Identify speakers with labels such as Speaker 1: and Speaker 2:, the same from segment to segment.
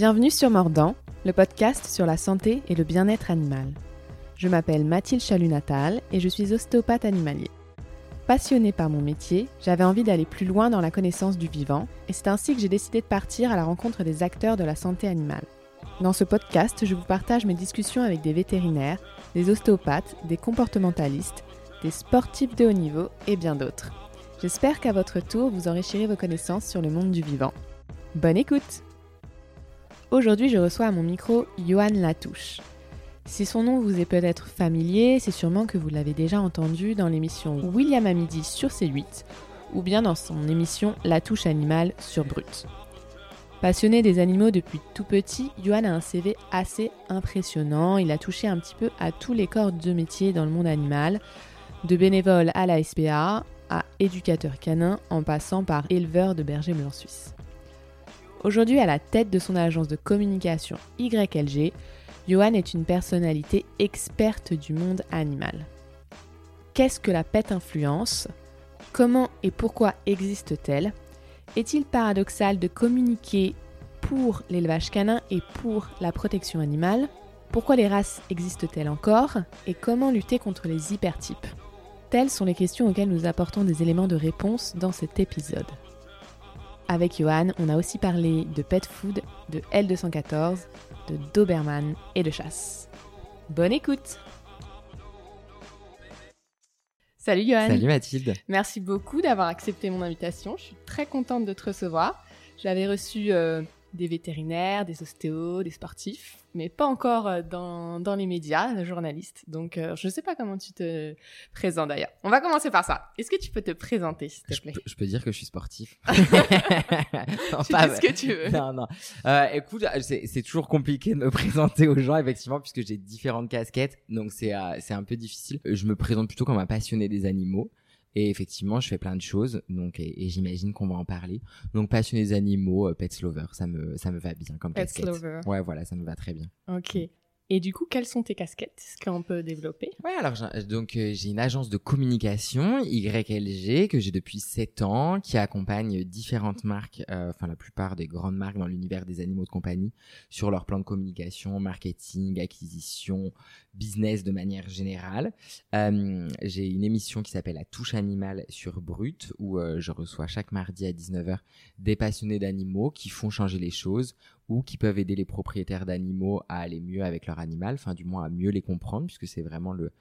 Speaker 1: Bienvenue sur Mordant, le podcast sur la santé et le bien-être animal. Je m'appelle Mathilde Chalut-Natal et je suis ostéopathe animalier. Passionnée par mon métier, j'avais envie d'aller plus loin dans la connaissance du vivant et c'est ainsi que j'ai décidé de partir à la rencontre des acteurs de la santé animale. Dans ce podcast, je vous partage mes discussions avec des vétérinaires, des ostéopathes, des comportementalistes, des sportifs de haut niveau et bien d'autres. J'espère qu'à votre tour, vous enrichirez vos connaissances sur le monde du vivant. Bonne écoute Aujourd'hui, je reçois à mon micro Johan Latouche. Si son nom vous est peut-être familier, c'est sûrement que vous l'avez déjà entendu dans l'émission William à midi sur C8 ou bien dans son émission La touche animale sur Brut. Passionné des animaux depuis tout petit, Johan a un CV assez impressionnant. Il a touché un petit peu à tous les corps de métier dans le monde animal, de bénévole à la SPA, à éducateur canin, en passant par éleveur de bergers blancs suisses. Aujourd'hui à la tête de son agence de communication YLG, Johan est une personnalité experte du monde animal. Qu'est-ce que la pet influence? Comment et pourquoi existe-t-elle? Est-il paradoxal de communiquer pour l'élevage canin et pour la protection animale? Pourquoi les races existent-elles encore? Et comment lutter contre les hypertypes? Telles sont les questions auxquelles nous apportons des éléments de réponse dans cet épisode. Avec Johan, on a aussi parlé de pet food, de L214, de Doberman et de chasse. Bonne écoute Salut Johan.
Speaker 2: Salut Mathilde.
Speaker 1: Merci beaucoup d'avoir accepté mon invitation. Je suis très contente de te recevoir. J'avais reçu euh, des vétérinaires, des ostéos, des sportifs, mais pas encore euh, dans, dans les médias, les journalistes. Donc, euh, je ne sais pas comment tu te présentes d'ailleurs. On va commencer par ça. Est-ce que tu peux te présenter, s'il te plaît?
Speaker 2: je peux, dire que je suis sportif.
Speaker 1: non, tu pas, ce que tu veux.
Speaker 2: Non, non. Euh, écoute, c'est toujours compliqué de me présenter aux gens, effectivement, puisque j'ai différentes casquettes. Donc, c'est c'est un peu difficile. Je me présente plutôt comme un passionné des animaux. Et effectivement, je fais plein de choses, donc et, j'imagine qu'on va en parler. Donc passionné des animaux, euh, pets lover, ça me ça me va bien comme pets casquette. Lover. Ouais, voilà, ça me va très bien.
Speaker 1: Ok. Et du coup, quelles sont tes casquettes Est-ce qu'on peut développer?
Speaker 2: Ouais, alors donc euh, j'ai une agence de communication YLG que j'ai depuis 7 ans qui accompagne différentes marques, euh, enfin la plupart des grandes marques dans l'univers des animaux de compagnie sur leur plan de communication, marketing, acquisition, business de manière générale. Euh, j'ai une émission qui s'appelle La touche animale sur Brut où je reçois chaque mardi à 19h des passionnés d'animaux qui font changer les choses ou qui peuvent aider les propriétaires d'animaux à aller mieux avec leur animal, enfin du moins à mieux les comprendre, puisque c'est vraiment le,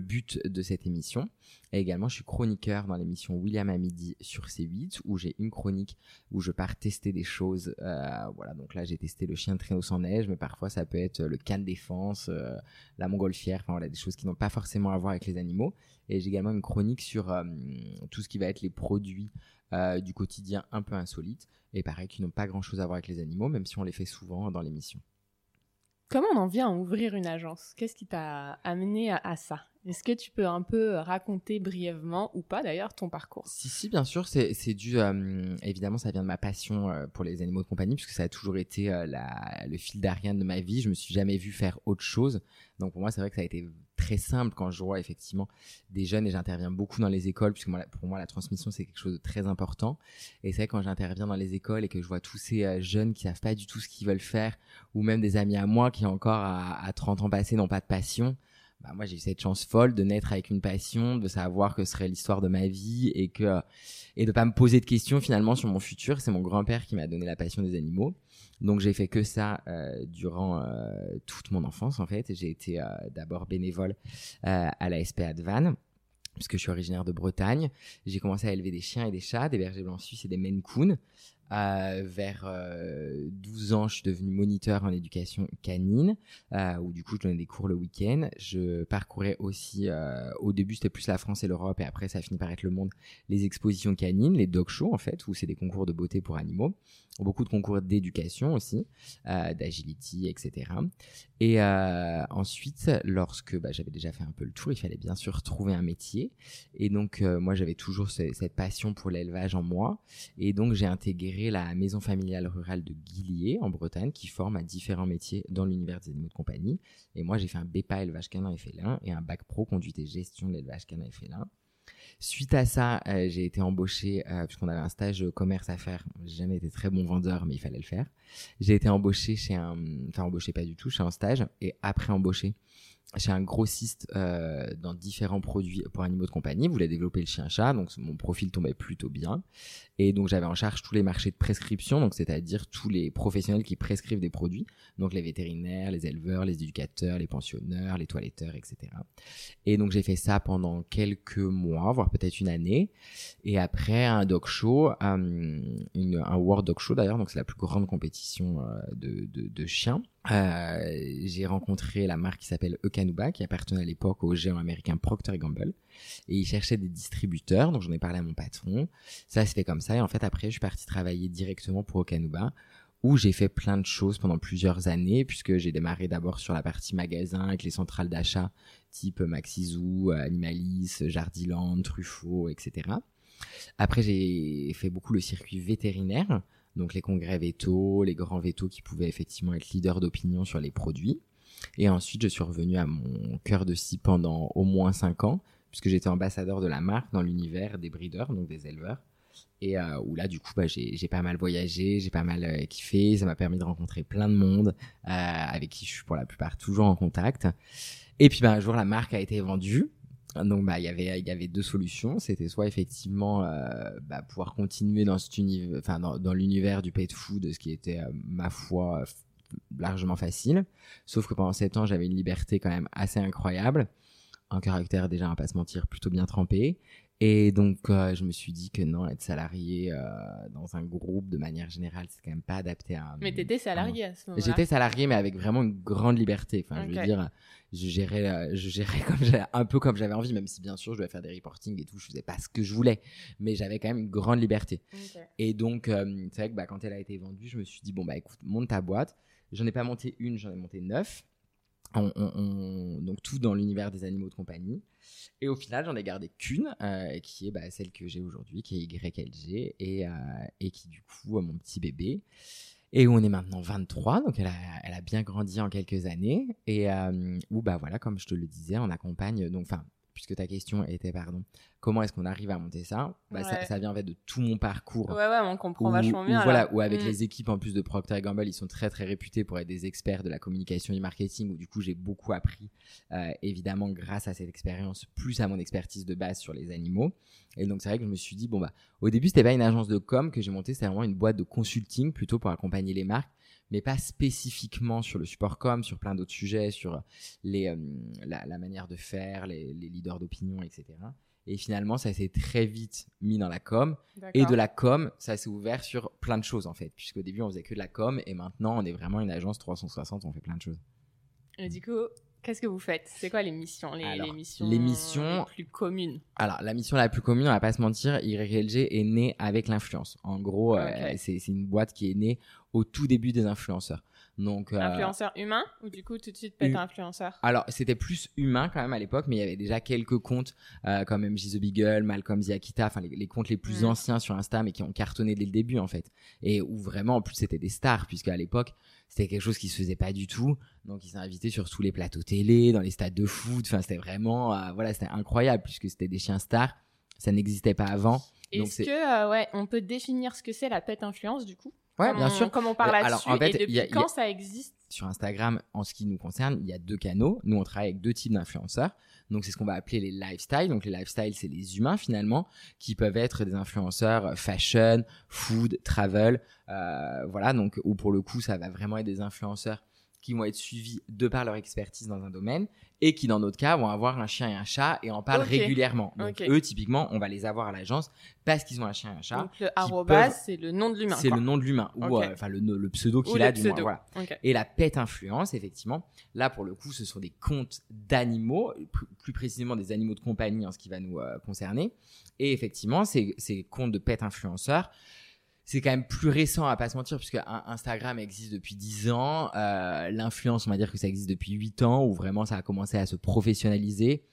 Speaker 2: but de cette émission. Et également, je suis chroniqueur dans l'émission William à midi sur C8, où j'ai une chronique où je pars tester des choses. Euh, voilà, donc là j'ai testé le chien de traîneau sans neige, mais parfois ça peut être le can défense, euh, la montgolfière, enfin voilà, des choses qui n'ont pas forcément à voir avec les animaux. Et j'ai également une chronique sur euh, tout ce qui va être les produits euh, du quotidien un peu insolites, et pareil, qui n'ont pas grand-chose à voir avec les animaux, même si on les fait souvent dans l'émission.
Speaker 1: Comment on en vient à ouvrir une agence? Qu'est-ce qui t'a amené à, ça? Est-ce que tu peux un peu raconter brièvement, ou pas d'ailleurs, ton parcours?
Speaker 2: Si, si, bien sûr, c'est dû, euh, évidemment, ça vient de ma passion euh, pour les animaux de compagnie, puisque ça a toujours été le fil d'Ariane de ma vie. Je me suis jamais vu faire autre chose. Donc pour moi, c'est vrai que ça a été très simple quand je vois effectivement des jeunes et j'interviens beaucoup dans les écoles puisque pour moi la transmission c'est quelque chose de très important et c'est vrai quand j'interviens dans les écoles et que je vois tous ces euh, jeunes qui savent pas du tout ce qu'ils veulent faire ou même des amis à moi qui encore à, 30 ans passés n'ont pas de passion bah moi j'ai eu cette chance folle de naître avec une passion de savoir que ce serait l'histoire de ma vie et que et de pas me poser de questions finalement sur mon futur c'est mon grand-père qui m'a donné la passion des animaux donc j'ai fait que ça euh, durant euh, toute mon enfance en fait. J'ai été euh, d'abord bénévole à la SPA de Vannes puisque je suis originaire de Bretagne. J'ai commencé à élever des chiens et des chats, des bergers blancs suisses et des Maine. Euh, vers 12 euh, ans, je suis devenu moniteur en éducation canine, euh, où du coup je donnais des cours le week-end. Je parcourais aussi, au début c'était plus la France et l'Europe, et après ça a fini par être le monde, les expositions canines, les dog shows en fait, où c'est des concours de beauté pour animaux, beaucoup de concours d'éducation aussi, d'agility, etc. Et ensuite, lorsque bah, j'avais déjà fait un peu le tour, il fallait bien sûr trouver un métier, et donc moi j'avais toujours cette passion pour l'élevage en moi, et donc j'ai intégré la maison familiale rurale de Guillier en Bretagne qui forme à différents métiers dans l'univers des animaux de compagnie. Et moi, j'ai fait un BEPA élevage canin et félin et un bac pro conduite et gestion de l'élevage canin et félin. Suite à ça, euh, j'ai été embauché, euh, puisqu'on avait un stage commerce à faire. J'ai jamais été très bon vendeur, mais il fallait le faire. J'ai été embauché chez un, enfin embauché pas du tout, chez un stage, et après embauché chez un grossiste euh, dans différents produits pour animaux de compagnie. Vous voulait développer le chien-chat, donc mon profil tombait plutôt bien. Et donc j'avais en charge tous les marchés de prescription, donc c'est-à-dire tous les professionnels qui prescrivent des produits, donc les vétérinaires, les éleveurs, les éducateurs, les pensionneurs, les toiletteurs, etc. Et donc j'ai fait ça pendant quelques mois, voire peut-être une année. Et après un dog show, euh, un World Dog Show d'ailleurs, donc c'est la plus grande compétition euh, de, de, de chiens. Euh, j'ai rencontré la marque qui s'appelle Ekanuba, qui appartenait à l'époque au géant américain Procter Gamble. Et il cherchait des distributeurs, donc j'en ai parlé à mon patron. Ça se fait comme ça. Et en fait, après, je suis parti travailler directement pour Okanuba, où j'ai fait plein de choses pendant plusieurs années, puisque j'ai démarré d'abord sur la partie magasin avec les centrales d'achat type Maxizoo, Animalis, Jardiland, Truffaut, etc. Après, j'ai fait beaucoup le circuit vétérinaire, donc les congrès vétos, les grands vétos qui pouvaient effectivement être leaders d'opinion sur les produits. Et ensuite, je suis revenu à mon cœur de scie pendant au moins cinq ans, puisque j'étais ambassadeur de la marque dans l'univers des breeders, donc des éleveurs. Et euh, où là, du coup, bah, j'ai pas mal voyagé, j'ai pas mal euh, kiffé. Ça m'a permis de rencontrer plein de monde euh, avec qui je suis pour la plupart toujours en contact. Et puis, bah, un jour, la marque a été vendue. Donc, bah, il y avait, il y avait deux solutions. C'était soit effectivement euh, bah, pouvoir continuer dans cet univers, enfin, dans, l'univers du pet food, ce qui était euh, ma foi largement facile. Sauf que pendant sept ans, j'avais une liberté quand même assez incroyable, un caractère déjà, à pas se mentir, plutôt bien trempé. Et donc, euh, je me suis dit que non, être salarié euh, dans un groupe, de manière générale, c'est quand même pas adapté à.
Speaker 1: Mais t'étais salarié à ce moment-là.
Speaker 2: J'étais salarié, mais avec vraiment une grande liberté. Enfin, je veux dire, je gérais, euh, je gérais comme un peu comme j'avais envie, même si bien sûr, je devais faire des reportings et tout, je faisais pas ce que je voulais, mais j'avais quand même une grande liberté. Okay. Et donc, euh, c'est vrai que bah, quand elle a été vendue, je me suis dit bon bah écoute, monte ta boîte. J'en ai pas monté une, j'en ai monté neuf. On, on, on, donc tout dans l'univers des animaux de compagnie. Et au final, j'en ai gardé qu'une, euh, qui est bah, celle que j'ai aujourd'hui, qui est YLG, et, euh, et qui du coup a mon petit bébé. Et où on est maintenant 23, donc elle a, elle a bien grandi en quelques années. Et euh, où, bah voilà, comme je te le disais, on accompagne, enfin, puisque ta question était, pardon, comment est-ce qu'on arrive à monter ça? Bah,
Speaker 1: Ouais.
Speaker 2: ça, ça vient en fait de tout mon parcours.
Speaker 1: Ouais, ouais, on comprend
Speaker 2: Où-
Speaker 1: vachement
Speaker 2: où,
Speaker 1: bien.
Speaker 2: voilà,
Speaker 1: alors.
Speaker 2: où avec
Speaker 1: Mm.
Speaker 2: les équipes en plus de Procter Gamble, ils sont très très réputés pour être des experts de la communication et du marketing. Où du coup, j'ai beaucoup appris, euh, évidemment, grâce à cette expérience, plus à mon expertise de base sur les animaux. Et donc, c'est vrai que je me suis dit, bon bah, au début, c'était pas une agence de com que j'ai montée, c'était vraiment une boîte de consulting plutôt pour accompagner les marques, mais pas spécifiquement sur le support com, sur plein d'autres sujets, sur les, euh, la, la manière de faire, les, les leaders d'opinion, etc. Et finalement, ça s'est très vite mis dans la com. Et de la com, ça s'est ouvert sur plein de choses en fait. Puisqu'au début, on faisait que de la com et maintenant, on est vraiment une agence 360, on fait plein de choses.
Speaker 1: Et du coup, qu'est-ce que vous faites? C'est quoi les missions les,
Speaker 2: Alors,
Speaker 1: les missions
Speaker 2: les missions-
Speaker 1: les plus communes?
Speaker 2: Alors, la mission la plus commune, on va pas se mentir, YLG est née avec l'influence. En gros, euh,
Speaker 1: Ok.
Speaker 2: c'est c'est une boîte qui est née au tout début des influenceurs. Donc, euh,
Speaker 1: Influenceur humain Ou du coup, tout de suite, pète influenceur?
Speaker 2: Alors, c'était plus humain quand même à l'époque, mais il y avait déjà quelques comptes euh, comme MJ The Beagle, Malcolm Ziakita, enfin les, les comptes les plus
Speaker 1: Mhm.
Speaker 2: anciens sur Insta, mais qui ont cartonné dès le début en fait. Et où vraiment, en plus, c'était des stars, puisque à l'époque, c'était quelque chose qui se faisait pas du tout. Donc, ils sont invités sur tous les plateaux télé, dans les stades de foot. Enfin, c'était vraiment, euh, voilà, c'était incroyable, puisque c'était des chiens stars. Ça n'existait pas avant.
Speaker 1: Est-ce
Speaker 2: c'est-
Speaker 1: que, ouais, on peut définir ce que c'est la pète influence du coup?
Speaker 2: Ouais,
Speaker 1: Comme
Speaker 2: bien
Speaker 1: on-
Speaker 2: sûr.
Speaker 1: Comme on parle
Speaker 2: Euh,
Speaker 1: là-dessus.
Speaker 2: alors, en fait,
Speaker 1: et depuis
Speaker 2: il y a- il y a-
Speaker 1: quand ça existe?
Speaker 2: Sur Instagram, en ce qui nous concerne, il y a deux canaux. Nous, on travaille avec deux types d'influenceurs. Donc, c'est ce qu'on va appeler les lifestyles. Donc, les lifestyles, c'est les humains finalement, qui peuvent être des influenceurs euh, fashion, food, travel. Euh, voilà, donc, où pour le coup, ça va vraiment être des influenceurs qui vont être suivis de par leur expertise dans un domaine et qui, dans notre cas, vont avoir un chien et un chat et en parlent régulièrement. Donc, eux, typiquement, on va les avoir à l'agence parce qu'ils ont un chien et un chat.
Speaker 1: Donc le arrobas,
Speaker 2: peuvent-
Speaker 1: c'est le nom de l'humain.
Speaker 2: C'est le nom de l'humain, ou euh, enfin le, le pseudo qu'il a du moins. Voilà. Et la pet influence, effectivement, là pour le coup, ce sont des comptes d'animaux, plus, plus précisément des animaux de compagnie en ce qui va nous euh, concerner. Et effectivement, ces, ces comptes de pet influenceurs, c'est quand même plus récent à pas se mentir, puisque Instagram existe depuis 10 ans. Euh, L'influence, on va dire que ça existe depuis 8 ans, où vraiment ça a commencé à se professionnaliser.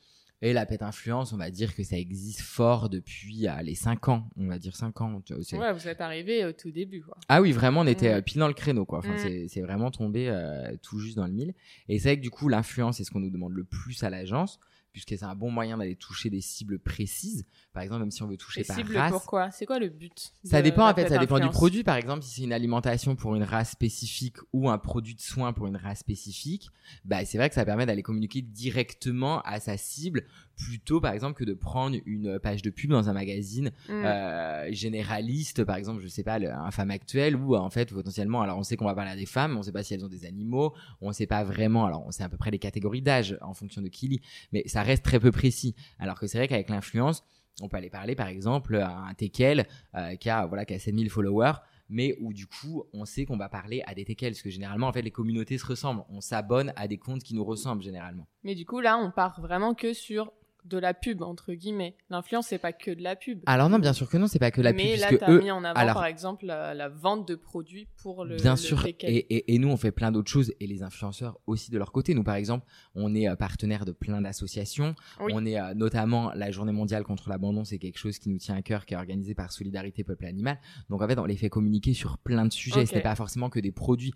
Speaker 2: Et la pet influence, on va dire que ça existe fort depuis euh, les 5 ans. On va dire 5 ans. tu vois, c'est-
Speaker 1: Ouais, vous êtes arrivé au tout début. Quoi.
Speaker 2: ah oui, vraiment, on était
Speaker 1: Mm.
Speaker 2: euh, pile dans le créneau, quoi. Enfin,
Speaker 1: Mm.
Speaker 2: c'est- c'est vraiment tombé euh, tout juste dans le mille. Et c'est vrai que du coup, l'influence, c'est ce qu'on nous demande le plus à l'agence, puisque c'est un bon moyen d'aller toucher des cibles précises. Par exemple, même si on veut toucher
Speaker 1: Les
Speaker 2: par
Speaker 1: cibles,
Speaker 2: race.
Speaker 1: pourquoi? C'est quoi le but
Speaker 2: Ça dépend en fait, ça dépend du produit. Par exemple, si c'est une alimentation pour une race spécifique ou un produit de soin pour une race spécifique, bah c'est vrai que ça permet d'aller communiquer directement à sa cible plutôt par exemple que de prendre une page de pub dans un magazine
Speaker 1: Mm.
Speaker 2: euh, généraliste, par exemple, je sais pas, le- un femme actuelle où en fait potentiellement, alors on sait qu'on va parler à des femmes, mais on sait pas si elles ont des animaux, on sait pas vraiment, alors on sait à peu près les catégories d'âge en fonction de qui lit, mais ça reste très peu précis. Alors que c'est vrai qu'avec l'influence, on peut aller parler par exemple à un Tekel euh, qui a voilà qui a 7000 followers mais où du coup on sait qu'on va parler à des Tekel parce que généralement en fait les communautés se ressemblent on s'abonne à des comptes qui nous ressemblent généralement
Speaker 1: Mais du coup, là, on part vraiment que sur de la pub, entre guillemets. L'influence, c'est pas que de la pub.
Speaker 2: alors non bien sûr que non c'est pas que la pub
Speaker 1: Mais là,
Speaker 2: puisque
Speaker 1: tu as
Speaker 2: eux
Speaker 1: mis en avant,
Speaker 2: alors-
Speaker 1: par exemple, la, la vente de produits pour le.
Speaker 2: Bien
Speaker 1: le
Speaker 2: sûr, et, et, et nous on fait plein d'autres choses et les influenceurs aussi de leur côté. Nous par exemple, on est euh, partenaire de plein d'associations.
Speaker 1: Oui.
Speaker 2: On est euh, notamment la Journée mondiale contre l'abandon, c'est quelque chose qui nous tient à cœur, qui est organisé par Solidarité Peuple Animal. Donc en fait, on les fait communiquer sur plein de sujets.
Speaker 1: Ok.
Speaker 2: Ce n'est pas forcément que des produits.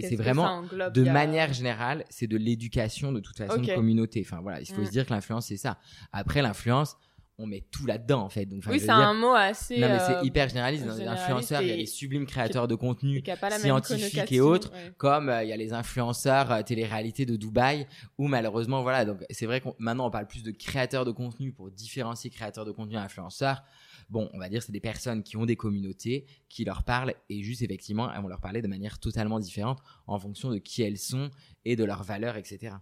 Speaker 2: C'est vraiment
Speaker 1: englobe?
Speaker 2: de
Speaker 1: a-
Speaker 2: manière générale, c'est de l'éducation de toute façon
Speaker 1: Ok.
Speaker 2: de communauté. Enfin voilà, il faut
Speaker 1: Mm.
Speaker 2: se dire que l'influence c'est ça. Après l'influence, on met tout là-dedans en fait. Donc
Speaker 1: Oui, c'est un mot assez.
Speaker 2: non mais
Speaker 1: euh,
Speaker 2: c'est hyper généraliste. Dans les
Speaker 1: généraliste
Speaker 2: influenceurs, il y a les sublimes créateurs de contenu scientifiques et autres,
Speaker 1: ouais.
Speaker 2: comme euh, il y a les influenceurs euh, télé-réalité de Dubaï, où malheureusement, voilà, donc c'est vrai qu'on maintenant on parle plus de créateurs de contenu pour différencier créateurs de contenu et influenceurs. Bon, on va dire c'est des personnes qui ont des communautés, qui leur parlent et juste effectivement, elles vont leur parler de manière totalement différente en fonction de qui elles sont et de leurs valeurs, etc.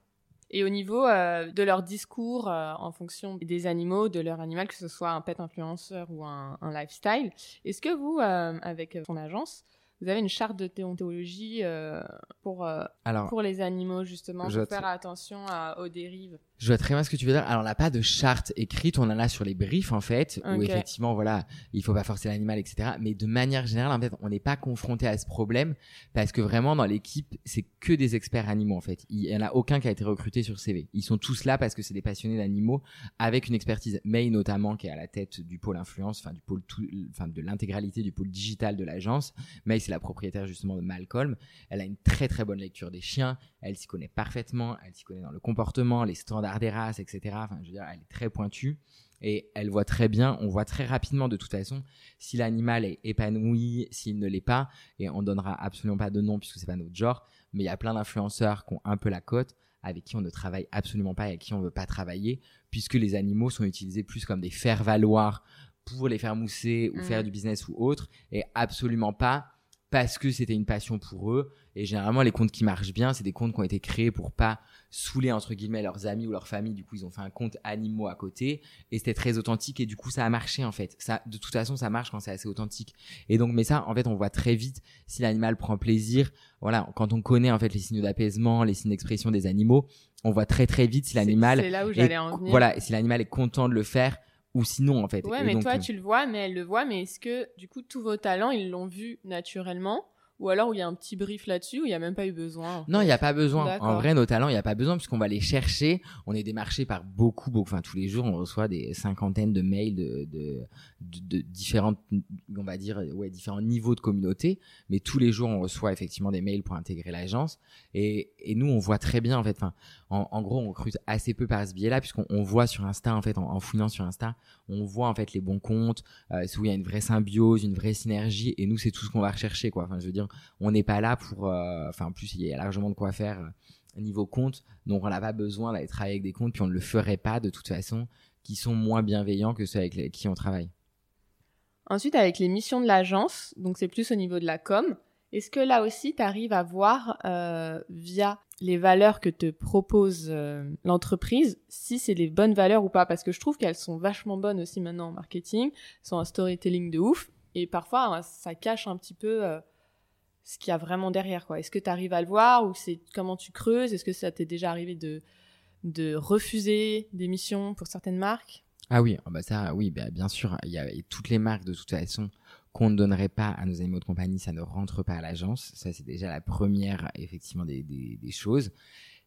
Speaker 1: Et au niveau euh, de leur discours euh, en fonction des animaux, de leur animal, que ce soit un pet influenceur ou un, lifestyle, est-ce que vous, euh, avec ton agence, vous avez une charte de déontologie euh, pour, euh,
Speaker 2: Alors,
Speaker 1: pour les animaux, justement, pour faire attention à- aux dérives
Speaker 2: Je vois très bien ce que tu veux dire. Alors, on n'a pas de charte écrite, on en a sur les briefs, en fait, où
Speaker 1: Ok.
Speaker 2: effectivement, voilà, il faut pas forcer l'animal, etc. Mais de manière générale, en fait, on n'est pas confronté à ce problème parce que vraiment, dans l'équipe, c'est que des experts animaux, en fait. Il y en a aucun qui a été recruté sur CV. Ils sont tous là parce que c'est des passionnés d'animaux avec une expertise. May, notamment, qui est à la tête du pôle influence, enfin, du pôle tout, enfin, de l'intégralité du pôle digital de l'agence. May, c'est la propriétaire, justement, de Malcolm. Elle a une très, très bonne lecture des chiens. Elle s'y connaît parfaitement. Elle s'y connaît dans le comportement, les standards des races, etc. Enfin, je veux dire, elle est très pointue. Et elle voit très bien, on voit très rapidement de toute façon si l'animal est épanoui, s'il ne l'est pas. Et on donnera absolument pas de nom puisque c'est pas notre genre. Mais il y a plein d'influenceurs qui ont un peu la cote, avec qui on ne travaille absolument pas et avec qui on veut pas travailler, puisque les animaux sont utilisés plus comme des faire-valoir pour les faire mousser ou
Speaker 1: Mhm.
Speaker 2: faire du business ou autre, et absolument pas parce que c'était une passion pour eux. Et généralement, les comptes qui marchent bien, c'est des comptes qui ont été créés pour pas saouler entre guillemets leurs amis ou leur famille. Du coup, ils ont fait un compte animaux à côté et c'était très authentique et du coup, ça a marché en fait. Ça, de toute façon, ça marche quand c'est assez authentique. Et donc, mais ça, en fait, on voit très vite si l'animal prend plaisir. Voilà, quand on connaît en fait les signes d'apaisement, les signes d'expression des animaux, on voit très très vite si l'animal
Speaker 1: C'est là où j'allais en venir.
Speaker 2: voilà, si l'animal est content de le faire ou sinon en fait.
Speaker 1: Ouais,
Speaker 2: Et
Speaker 1: mais
Speaker 2: donc,
Speaker 1: toi,
Speaker 2: euh,
Speaker 1: tu le vois, mais elle le voit, mais est-ce que, du coup, tous vos talents, ils l'ont vu naturellement? Ou alors, où il y a un petit brief là-dessus, où il n'y a même pas eu besoin?
Speaker 2: Non, il n'y a pas besoin. En vrai, nos talents, il n'y a pas besoin puisqu'on va les chercher. On est démarché par beaucoup, beaucoup. Enfin, tous les jours, on reçoit des cinquantaines de mails de, de, de, de différentes, on va dire, ouais, différents niveaux de communauté. Mais tous les jours, on reçoit effectivement des mails pour intégrer l'agence. Et, et nous, on voit très bien, en fait. Enfin, en, en gros, on recrute assez peu par ce biais-là puisqu'on on voit sur Insta, en fait, en, en fouillant sur Insta, on voit en fait les bons comptes, euh, où il y a une vraie symbiose, une vraie synergie. Et nous, c'est tout ce qu'on va rechercher, quoi. Enfin, je veux dire, on n'est pas là pour. euh, Enfin, en plus, il y a largement de quoi faire euh, niveau compte. Donc, on n'a pas besoin d'aller travailler avec des comptes, puis on ne le ferait pas de toute façon, qui sont moins bienveillants que ceux avec qui on travaille.
Speaker 1: Ensuite, avec les missions de l'agence, donc c'est plus au niveau de la com, est-ce que là aussi, tu arrives à voir euh, via les valeurs que te propose euh, l'entreprise si c'est les bonnes valeurs ou pas? Parce que je trouve qu'elles sont vachement bonnes aussi maintenant en marketing, sont un storytelling de ouf, et parfois hein, ça cache un petit peu euh, ce qu'il y a vraiment derrière. Est-ce que tu arrives à le voir ou c'est comment tu creuses? Est-ce que ça t'est déjà arrivé de, de refuser des missions pour certaines marques?
Speaker 2: Ah oui, ah bah ça, oui, bah bien sûr. Il y a toutes les marques de toute façon qu'on ne donnerait pas à nos animaux de compagnie, ça ne rentre pas à l'agence. Ça, c'est déjà la première, effectivement, des, des, des choses.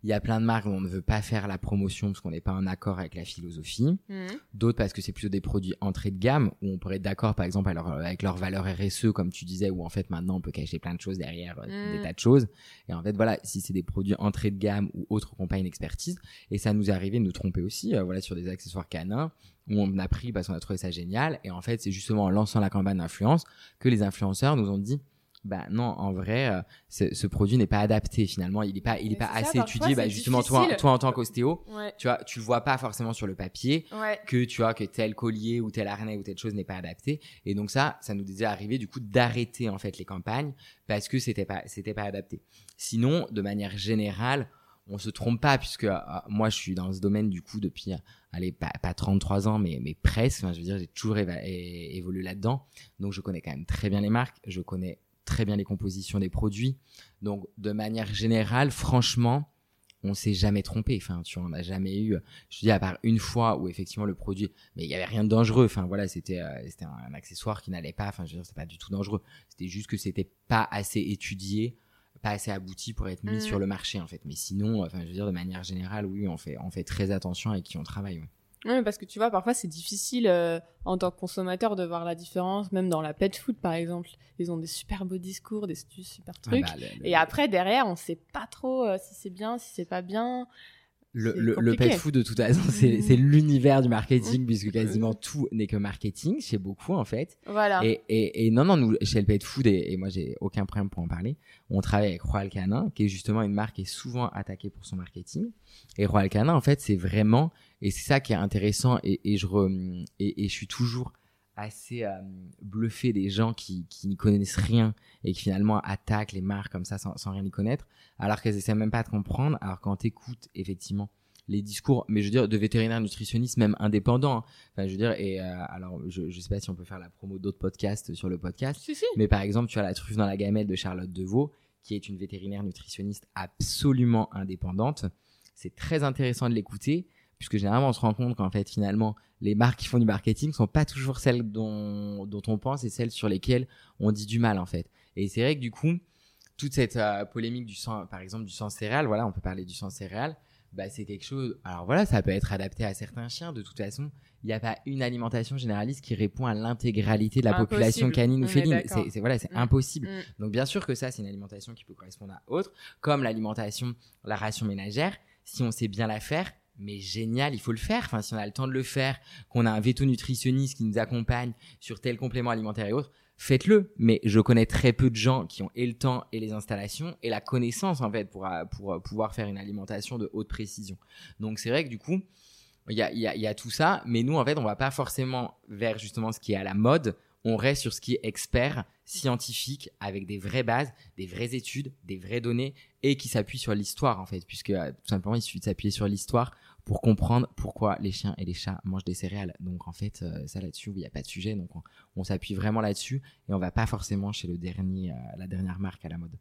Speaker 2: Il y a plein de marques où on ne veut pas faire la promotion parce qu'on n'est pas en accord avec la philosophie.
Speaker 1: Mhm.
Speaker 2: D'autres parce que c'est plutôt des produits entrée de gamme où on pourrait être d'accord par exemple alors, avec leur valeur RSE comme tu disais où en fait maintenant on peut cacher plein de choses derrière euh,
Speaker 1: Mm.
Speaker 2: des tas de choses. Et en fait voilà, si c'est des produits entrée de gamme ou autres qui n'ont pas une expertise, et ça nous est arrivé de nous tromper aussi euh, voilà sur des accessoires canins où on a pris parce qu'on a trouvé ça génial et en fait c'est justement en lançant la campagne d'influence que les influenceurs nous ont dit bah non en vrai euh, ce, ce produit n'est pas adapté finalement il n'est pas il est
Speaker 1: Mais
Speaker 2: pas assez étudié bah justement toi
Speaker 1: difficile.
Speaker 2: toi en tant qu'ostéo
Speaker 1: Ouais.
Speaker 2: tu vois tu le vois pas forcément sur le papier
Speaker 1: Ouais.
Speaker 2: que tu vois que tel collier ou tel harnais ou telle chose n'est pas adapté et donc ça ça nous est arrivé du coup d'arrêter en fait les campagnes parce que c'était pas c'était pas adapté sinon de manière générale on se trompe pas puisque euh, moi je suis dans ce domaine du coup depuis euh, allez pas, pas 33 ans mais mais presque. Je veux dire j'ai toujours évolué là-dedans. Donc je connais quand même très bien les marques. Je connais très bien les compositions des produits. Donc de manière générale franchement on s'est jamais trompé. Enfin tu vois n'a jamais eu je dis à part une fois où effectivement le produit mais il y avait rien de dangereux. Enfin voilà c'était euh, c'était un, un accessoire qui n'allait pas. Enfin je veux dire c'était pas du tout dangereux. C'était juste que c'était pas assez étudié pas assez abouti pour être mis
Speaker 1: Mhm.
Speaker 2: sur le marché en fait mais sinon enfin je veux dire de manière générale oui on fait on fait très attention avec qui on travaille ouais.
Speaker 1: Ouais, parce que tu vois, parfois c'est difficile euh, en tant que consommateur de voir la différence, même dans la pet food par exemple. Ils ont des super beaux discours, des super
Speaker 2: Ah
Speaker 1: trucs.
Speaker 2: bah, le- le-
Speaker 1: Et après, derrière, on sait pas trop euh, si c'est bien, si c'est pas bien.
Speaker 2: Le, le, le pet food de toute façon c'est c'est l'univers du marketing puisque quasiment tout n'est que marketing chez beaucoup en fait.
Speaker 1: Voilà.
Speaker 2: Et, et, et non, non, nous, chez le Pet Food, et, et moi, j'ai aucun problème pour en parler, on travaille avec Royal Canin, qui est justement une marque qui est souvent attaquée pour son marketing. Et Royal Canin, en fait, c'est vraiment, et c'est ça qui est intéressant, et, et, je, re- et, et je suis toujours assez euh, bluffé des gens qui, qui n'y connaissent rien et qui finalement attaquent les marques comme ça sans, sans rien y connaître, alors qu'elles essaient même pas de comprendre, alors quand t'écoutes effectivement les discours, mais je veux dire, de vétérinaires nutritionnistes, même indépendants, hein. enfin, je veux dire, et euh, alors, je, je sais pas si on peut faire la promo d'autres podcasts sur le podcast,
Speaker 1: Si, si.
Speaker 2: mais par exemple, tu as la truffe dans la gamelle de Charlotte Deveau, qui est une vétérinaire nutritionniste absolument indépendante. C'est très intéressant de l'écouter, puisque généralement, on se rend compte qu'en fait, finalement, les marques qui font du marketing sont pas toujours celles dont, dont on pense et celles sur lesquelles on dit du mal, en fait. Et c'est vrai que du coup, toute cette euh, polémique du sang, par exemple, du sang céréal, voilà, on peut parler du sang céréal, bah, c'est quelque chose. Alors voilà, ça peut être adapté à certains chiens. De toute façon, il n'y a pas une alimentation généraliste qui répond à l'intégralité de la
Speaker 1: Impossible.
Speaker 2: population canine ou féline. c'est- voilà, c'est
Speaker 1: Mm.
Speaker 2: impossible.
Speaker 1: Mm.
Speaker 2: Donc bien sûr que ça, c'est une alimentation qui peut correspondre à autre, comme l'alimentation, la ration ménagère. Si on sait bien la faire, mais génial, il faut le faire. Enfin, si on a le temps de le faire, qu'on a un veto nutritionniste qui nous accompagne sur tel complément alimentaire et autres, faites-le. Mais je connais très peu de gens qui ont et le temps et les installations et la connaissance en fait pour, euh, pour euh, pouvoir faire une alimentation de haute précision. Donc c'est vrai que du coup, il y a, y a tout ça, mais nous en fait, on va pas forcément vers justement ce qui est à la mode. On reste sur ce qui est expert, scientifique, avec des vraies bases, des vraies études, des vraies données, et qui s'appuie sur l'histoire en fait, puisque euh, tout simplement il suffit de s'appuyer sur l'histoire pour comprendre pourquoi les chiens et les chats mangent des céréales. Donc en fait, euh, ça là-dessus, il n'y a pas de sujet, donc on, on s'appuie vraiment là-dessus, et on va pas forcément chez le dernier, euh, la dernière marque à la mode.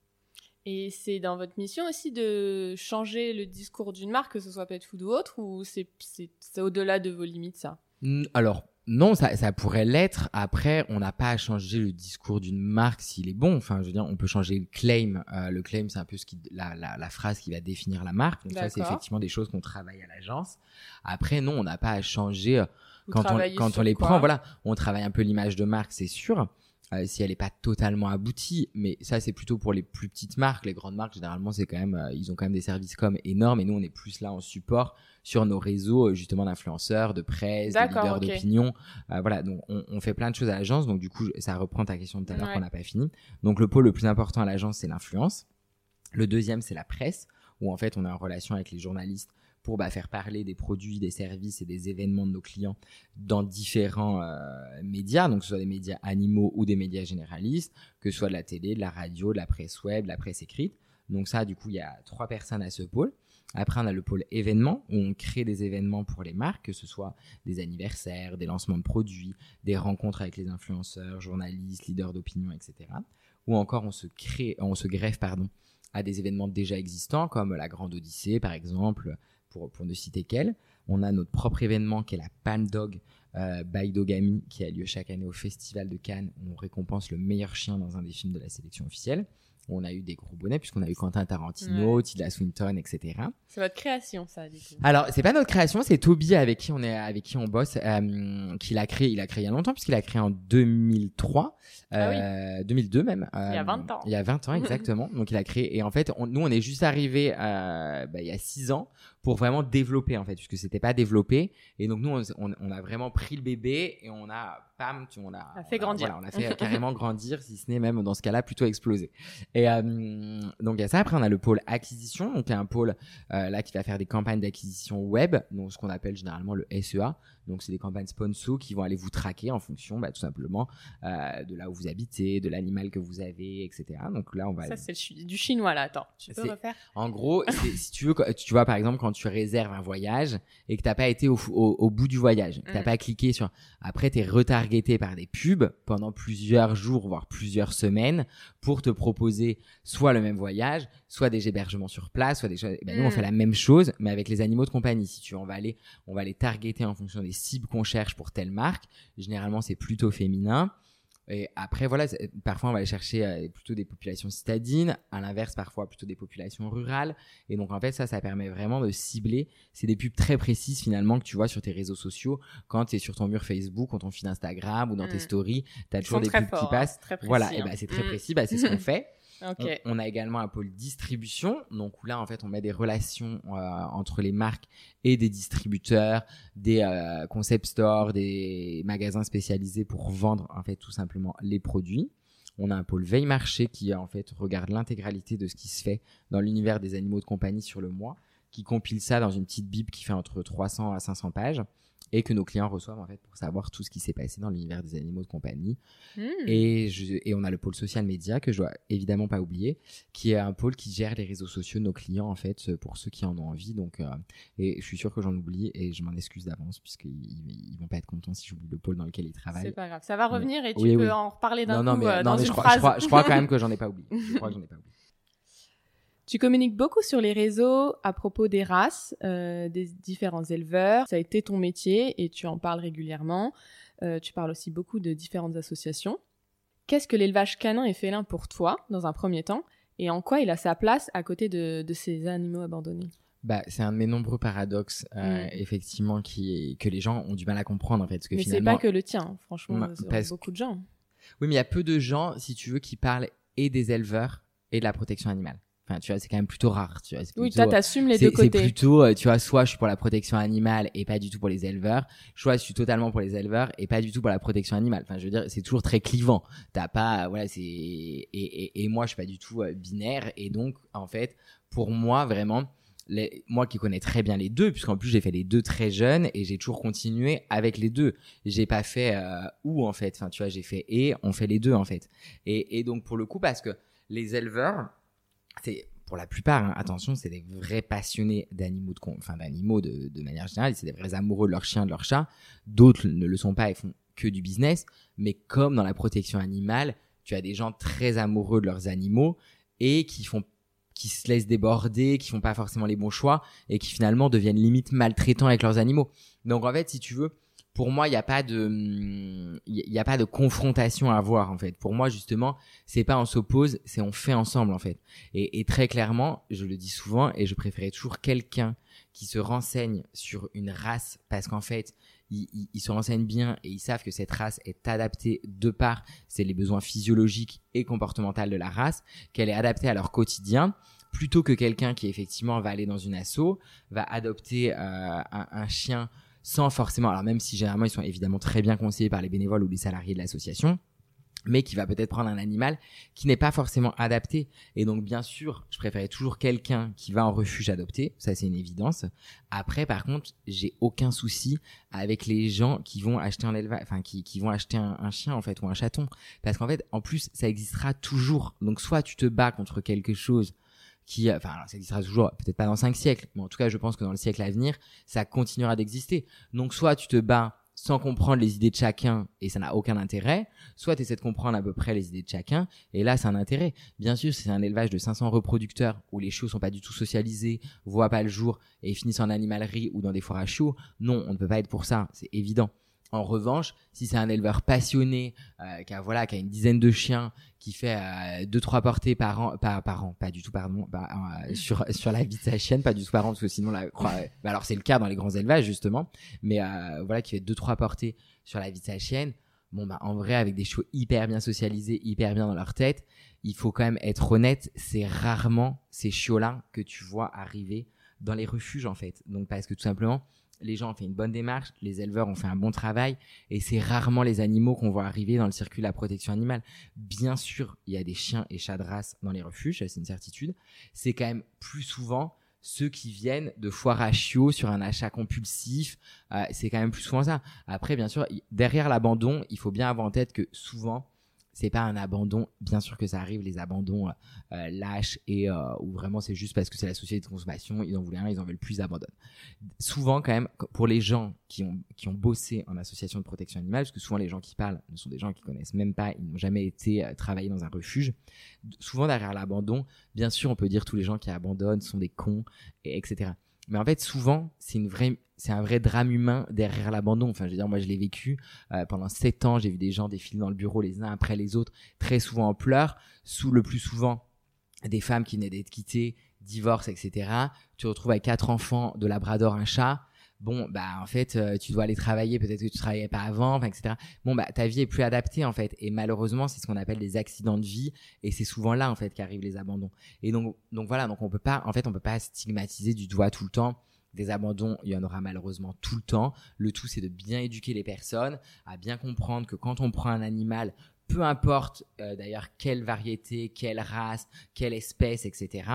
Speaker 1: Et c'est dans votre mission aussi de changer le discours d'une marque, que ce soit pet food ou autre, ou c'est au-delà de vos limites ça?
Speaker 2: Alors, non, ça, ça pourrait l'être. Après, on n'a pas à changer le discours d'une marque s'il est bon. Enfin, je veux dire, on peut changer le claim. Euh, le claim, c'est un peu ce qui, la, la, la phrase qui va définir la marque. Donc ça, c'est effectivement des choses qu'on travaille à l'agence. Après, non, on n'a pas à changer. euh,
Speaker 1: Vous
Speaker 2: quand on, quand on les prend, voilà, on travaille un peu l'image de marque, c'est sûr. Euh, si elle n'est pas totalement aboutie, mais ça c'est plutôt pour les plus petites marques. Les grandes marques généralement c'est quand même, euh, ils ont quand même des services comme énormes et nous on est plus là en support sur nos réseaux euh, justement d'influenceurs, de presse, de leaders d'opinion. Euh, voilà, donc on, on fait plein de choses à l'agence. Donc du coup ça reprend ta question de tout à l'heure qu'on n'a pas fini. Donc le pôle le plus important à l'agence c'est l'influence. Le deuxième c'est la presse où en fait on est en relation avec les journalistes pour bah, faire parler des produits, des services et des événements de nos clients dans différents euh, médias, donc que ce soit des médias animaux ou des médias généralistes, que ce soit de la télé, de la radio, de la presse web, de la presse écrite. Donc ça, du coup, il y a trois personnes à ce pôle. Après, on a le pôle événements, où on crée des événements pour les marques, que ce soit des anniversaires, des lancements de produits, des rencontres avec les influenceurs, journalistes, leaders d'opinion, etc. Ou encore, on se crée, on se greffe, pardon, à des événements déjà existants, comme la Grande Odyssée, par exemple, pour, pour ne citer qu'elle. On a notre propre événement qui est la Pan Dog euh, by Dogami, qui a lieu chaque année au Festival de Cannes, où on récompense le meilleur chien dans un des films de la sélection officielle. On a eu des gros bonnets puisqu'on a eu Quentin Tarantino, Tilda Swinton, etc.
Speaker 1: C'est votre création, ça, du coup.
Speaker 2: Alors, c'est pas notre création, c'est Toby avec qui on est, avec qui on bosse, euh, qui l'a créé. Il a créé il y a longtemps puisqu'il a créé en 2003, euh, 2002 même.
Speaker 1: il y a 20 ans.
Speaker 2: Il y a 20 ans exactement. Donc il a créé et en fait, nous on est juste arrivé euh, bah, il y a 6 ans pour vraiment développer en fait, puisque c'était pas développé. Et donc nous, on, on, a vraiment pris le bébé et on a, pam, tu, on a,
Speaker 1: on a fait grandir.
Speaker 2: on a fait carrément grandir, si ce n'est même dans ce cas-là plutôt exploser. Et euh, donc il y a ça. Après, on a le pôle acquisition, donc il y a un pôle euh, là qui va faire des campagnes d'acquisition web, donc ce qu'on appelle généralement le SEA. Donc, c'est des campagnes sponsors qui vont aller vous traquer en fonction, bah, tout simplement, euh, de là où vous habitez, de l'animal que vous avez, etc. Donc là, on va.
Speaker 1: Ça, c'est du chinois, là. Attends, tu peux refaire?
Speaker 2: En gros, si tu veux, tu vois, par exemple, quand tu réserves un voyage et que tu n'as pas été au, au, bout du voyage, que tu n'as mm. pas cliqué sur. Après, tu es retargeté par des pubs pendant plusieurs jours, voire plusieurs semaines, pour te proposer soit le même voyage, soit des hébergements sur place, soit des choses. Ben, nous, on fait mm. la même chose, mais avec les animaux de compagnie. Si tu veux, on va aller, on va les targeter en fonction des cibles qu'on cherche pour telle marque. Généralement, c'est plutôt féminin. Et après, voilà, parfois on va aller chercher euh, plutôt des populations citadines, à l'inverse, parfois plutôt des populations rurales. Et donc, en fait, ça, ça permet vraiment de cibler. C'est des pubs très précises finalement que tu vois sur tes réseaux sociaux. Quand tu es sur ton mur Facebook, quand ton fil Instagram ou dans tes mm. stories, tu as toujours des pubs qui hein. passent. voilà, et ben c'est très mm. précis, bah, c'est ce qu'on fait. On, a également un pôle distribution, donc où là en fait on met des relations euh, entre les marques et des distributeurs, des euh, concept stores, des magasins spécialisés pour vendre en fait tout simplement les produits. On a un pôle veille marché qui en fait regarde l'intégralité de ce qui se fait dans l'univers des animaux de compagnie sur le mois, qui compile ça dans une petite bible qui fait entre 300 à 500 pages et que nos clients reçoivent en fait pour savoir tout ce qui s'est passé dans l'univers des animaux de compagnie. Hmm. Et, et on a le pôle social média que je dois évidemment pas oublier, qui est un pôle qui gère les réseaux sociaux de nos clients en fait pour ceux qui en ont envie. Donc, euh, et je suis sûr que j'en oublie et je m'en excuse d'avance puisqu'ils ils vont pas être contents si j'oublie le pôle dans lequel ils travaillent.
Speaker 1: C'est pas grave, ça va revenir et tu peux en reparler d'un coup
Speaker 2: euh,
Speaker 1: dans une
Speaker 2: je
Speaker 1: phrase.
Speaker 2: Crois, je, crois, quand même que j'en ai pas oublié. Je crois que j'en ai pas oublié.
Speaker 1: Tu communiques beaucoup sur les réseaux à propos des races, euh, des différents éleveurs. Ça a été ton métier et tu en parles régulièrement. Euh, tu parles aussi beaucoup de différentes associations. Qu'est-ce que l'élevage canin et félin pour toi, dans un premier temps, et en quoi il a sa place à côté de, ces animaux abandonnés?
Speaker 2: Bah, c'est un de mes nombreux paradoxes, euh, mm. effectivement, qui, que les gens ont du mal à comprendre, en fait. Parce que
Speaker 1: mais c'est pas que le tien, franchement, parce... beaucoup de gens.
Speaker 2: Oui, mais il y a peu de gens, si tu veux, qui parlent et des éleveurs et de la protection animale. Enfin, tu vois, c'est quand même plutôt rare. Tu vois,
Speaker 1: oui, toi, t'assumes les deux côtés.
Speaker 2: C'est plutôt, euh, tu vois, soit je suis pour la protection animale et pas du tout pour les éleveurs, soit je suis totalement pour les éleveurs et pas du tout pour la protection animale. Enfin, je veux dire, c'est toujours très clivant. T'as pas, voilà, c'est et, et, et, moi, je suis pas du tout euh, binaire et donc, en fait, pour moi, vraiment, les, moi qui connais très bien les deux, puisqu'en plus j'ai fait les deux très jeunes et j'ai toujours continué avec les deux. J'ai pas fait euh, ou en fait, enfin tu vois, j'ai fait et on fait les deux en fait. Et, et donc pour le coup, parce que les éleveurs, c'est pour la plupart, hein, attention, c'est des vrais passionnés d'animaux de, enfin d'animaux de, de, manière générale. C'est des vrais amoureux de leur chien, de leur chat. D'autres ne le sont pas et font que du business. Mais comme dans la protection animale, tu as des gens très amoureux de leurs animaux et qui font qui se laissent déborder, qui font pas forcément les bons choix et qui finalement deviennent limite maltraitants avec leurs animaux. Donc en fait, si tu veux, pour moi, il n'y a pas de, il y a pas de confrontation à avoir en fait. Pour moi, justement, c'est pas on s'oppose, c'est on fait ensemble en fait. Et, très clairement, je le dis souvent, et je préférais toujours quelqu'un qui se renseigne sur une race parce qu'en fait, ils, se renseignent bien et ils savent que cette race est adaptée de part c'est les besoins physiologiques et comportementaux de la race, qu'elle est adaptée à leur quotidien plutôt que quelqu'un qui effectivement va aller dans une asso, va adopter euh, un chien sans forcément, alors même si généralement ils sont évidemment très bien conseillés par les bénévoles ou les salariés de l'association, mais qui va peut-être prendre un animal qui n'est pas forcément adapté. Et donc, bien sûr, je préférais toujours quelqu'un qui va en refuge adopter. Ça, c'est une évidence. Après, par contre, j'ai aucun souci avec les gens qui vont acheter un élevage, enfin, qui, qui vont acheter un, chien, en fait, ou un chaton. Parce qu'en fait, en plus, ça existera toujours. Donc, soit tu te bats contre quelque chose qui, enfin, ça existera toujours, peut-être pas dans cinq siècles, mais en tout cas, je pense que dans le siècle à venir, ça continuera d'exister. Donc, soit tu te bats sans comprendre les idées de chacun et ça n'a aucun intérêt, soit tu essaies de comprendre à peu près les idées de chacun et là, c'est un intérêt. Bien sûr, c'est un élevage de 500 reproducteurs où les chiots sont pas du tout socialisés, voient pas le jour et finissent en animalerie ou dans des foires à chiots. Non, on ne peut pas être pour ça, c'est évident. En revanche, si c'est un éleveur passionné euh, qui a voilà qui a une dizaine de chiens, qui fait euh, deux trois portées par an, par, par an, pas du tout pardon, bah, euh, sur sur la vie de sa chienne, pas du tout par an parce que sinon la bah, alors c'est le cas dans les grands élevages justement, mais euh, voilà qui fait deux trois portées sur la vie de sa chienne. Bon bah en vrai avec des chevaux hyper bien socialisés, hyper bien dans leur tête, il faut quand même être honnête, c'est rarement ces chiots là que tu vois arriver dans les refuges en fait. Donc parce que tout simplement les gens ont fait une bonne démarche, les éleveurs ont fait un bon travail, et c'est rarement les animaux qu'on voit arriver dans le circuit de la protection animale. Bien sûr, il y a des chiens et chats de race dans les refuges, c'est une certitude. C'est quand même plus souvent ceux qui viennent de foire à chiots sur un achat compulsif, euh, c'est quand même plus souvent ça. Après, bien sûr, derrière l'abandon, il faut bien avoir en tête que souvent, c'est pas un abandon. Bien sûr que ça arrive, les abandons euh, euh, lâches et euh, où vraiment c'est juste parce que c'est la société de consommation, ils en voulaient un, ils en veulent plus, ils abandonnent. Souvent, quand même, pour les gens qui ont, qui ont bossé en association de protection animale, parce que souvent les gens qui parlent ne sont des gens qui connaissent même pas, ils n'ont jamais été travaillés dans un refuge. Souvent, derrière l'abandon, bien sûr, on peut dire tous les gens qui abandonnent sont des cons, et etc. Mais en fait, souvent, c'est une vraie, c'est un vrai drame humain derrière l'abandon. Enfin, je veux dire, moi, je l'ai vécu euh, pendant sept ans. J'ai vu des gens défiler dans le bureau les uns après les autres, très souvent en pleurs, sous le plus souvent des femmes qui venaient d'être quittées, divorce, etc. Tu retrouves avec quatre enfants, de labrador, un chat. Bon, bah en fait, euh, tu dois aller travailler, peut-être que tu travaillais pas avant, etc. Bon, bah ta vie est plus adaptée en fait, et malheureusement, c'est ce qu'on appelle des accidents de vie, et c'est souvent là en fait qu'arrivent les abandons. Et donc, donc voilà, donc on peut pas, en fait, on peut pas stigmatiser du doigt tout le temps. Des abandons, il y en aura malheureusement tout le temps. Le tout, c'est de bien éduquer les personnes, à bien comprendre que quand on prend un animal, peu importe euh, d'ailleurs quelle variété, quelle race, quelle espèce, etc.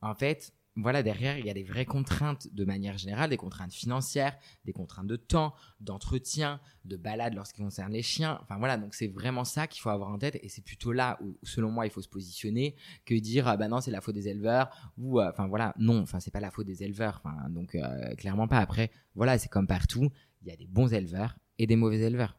Speaker 2: En fait, voilà, derrière, il y a des vraies contraintes de manière générale, des contraintes financières, des contraintes de temps, d'entretien, de balade lorsqu'il concerne les chiens. Enfin voilà, donc c'est vraiment ça qu'il faut avoir en tête et c'est plutôt là où, selon moi, il faut se positionner que dire ah bah non, c'est la faute des éleveurs ou euh, enfin voilà, non, enfin c'est pas la faute des éleveurs. Enfin donc euh, clairement pas. Après, voilà, c'est comme partout, il y a des bons éleveurs et des mauvais éleveurs.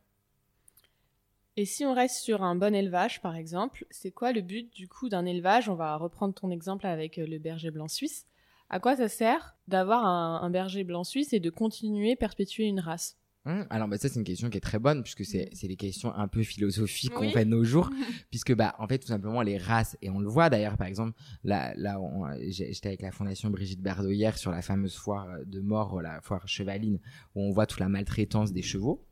Speaker 1: Et si on reste sur un bon élevage, par exemple, c'est quoi le but du coup d'un élevage? On va reprendre ton exemple avec euh, le berger blanc suisse. À quoi ça sert d'avoir un, berger blanc suisse et de continuer perpétuer une race?
Speaker 2: Hum, alors bah ça c'est une question qui est très bonne puisque c'est c'est les questions un peu philosophiques qu'on fait de nos jours puisque bah en fait tout simplement les races et on le voit d'ailleurs par exemple là là j'étais avec la fondation Brigitte Bardot hier sur la fameuse foire de mort la foire chevaline où on voit toute la maltraitance des chevaux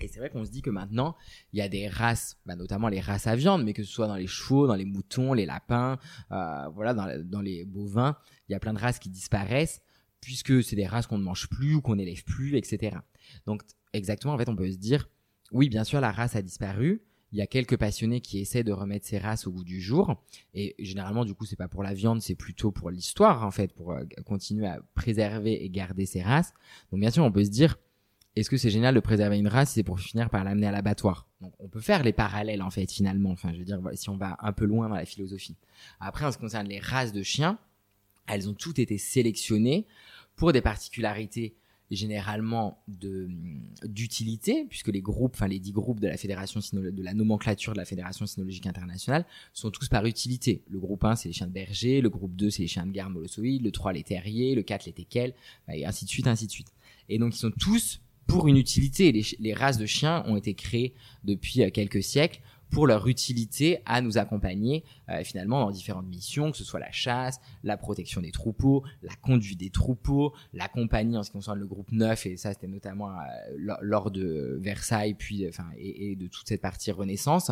Speaker 2: et c'est vrai qu'on se dit que maintenant, il y a des races, bah notamment les races à viande, mais que ce soit dans les chevaux, dans les moutons, les lapins, euh, voilà, dans, dans, les bovins, il y a plein de races qui disparaissent puisque c'est des races qu'on ne mange plus ou qu'on n'élève plus, etc. Donc exactement, en fait, on peut se dire, oui, bien sûr, la race a disparu. Il y a quelques passionnés qui essaient de remettre ces races au goût du jour. Et généralement, du coup, c'est pas pour la viande, c'est plutôt pour l'histoire, en fait, pour euh, continuer à préserver et garder ces races. Donc bien sûr, on peut se dire, est-ce que c'est génial de préserver une race c'est pour finir par l'amener à l'abattoir? Donc on peut faire les parallèles en fait finalement. Enfin, je veux dire, si on va un peu loin dans la philosophie. Après, en ce qui concerne les races de chiens, elles ont toutes été sélectionnées pour des particularités généralement de d'utilité puisque les groupes enfin les dix groupes de la fédération de la nomenclature de la fédération cynologique internationale sont tous par utilité le groupe 1 c'est les chiens de berger le groupe 2 c'est les chiens de garde molossoïdes le 3 les terriers le 4 les teckels et ainsi de suite ainsi de suite et donc ils sont tous pour une utilité. Les, races de chiens ont été créées depuis euh, quelques siècles pour leur utilité à nous accompagner euh, finalement dans différentes missions, que ce soit la chasse, la protection des troupeaux, la conduite des troupeaux, la compagnie en ce qui concerne le groupe 9, et ça c'était notamment euh, lors de Versailles, puis enfin et, et, de toute cette partie Renaissance.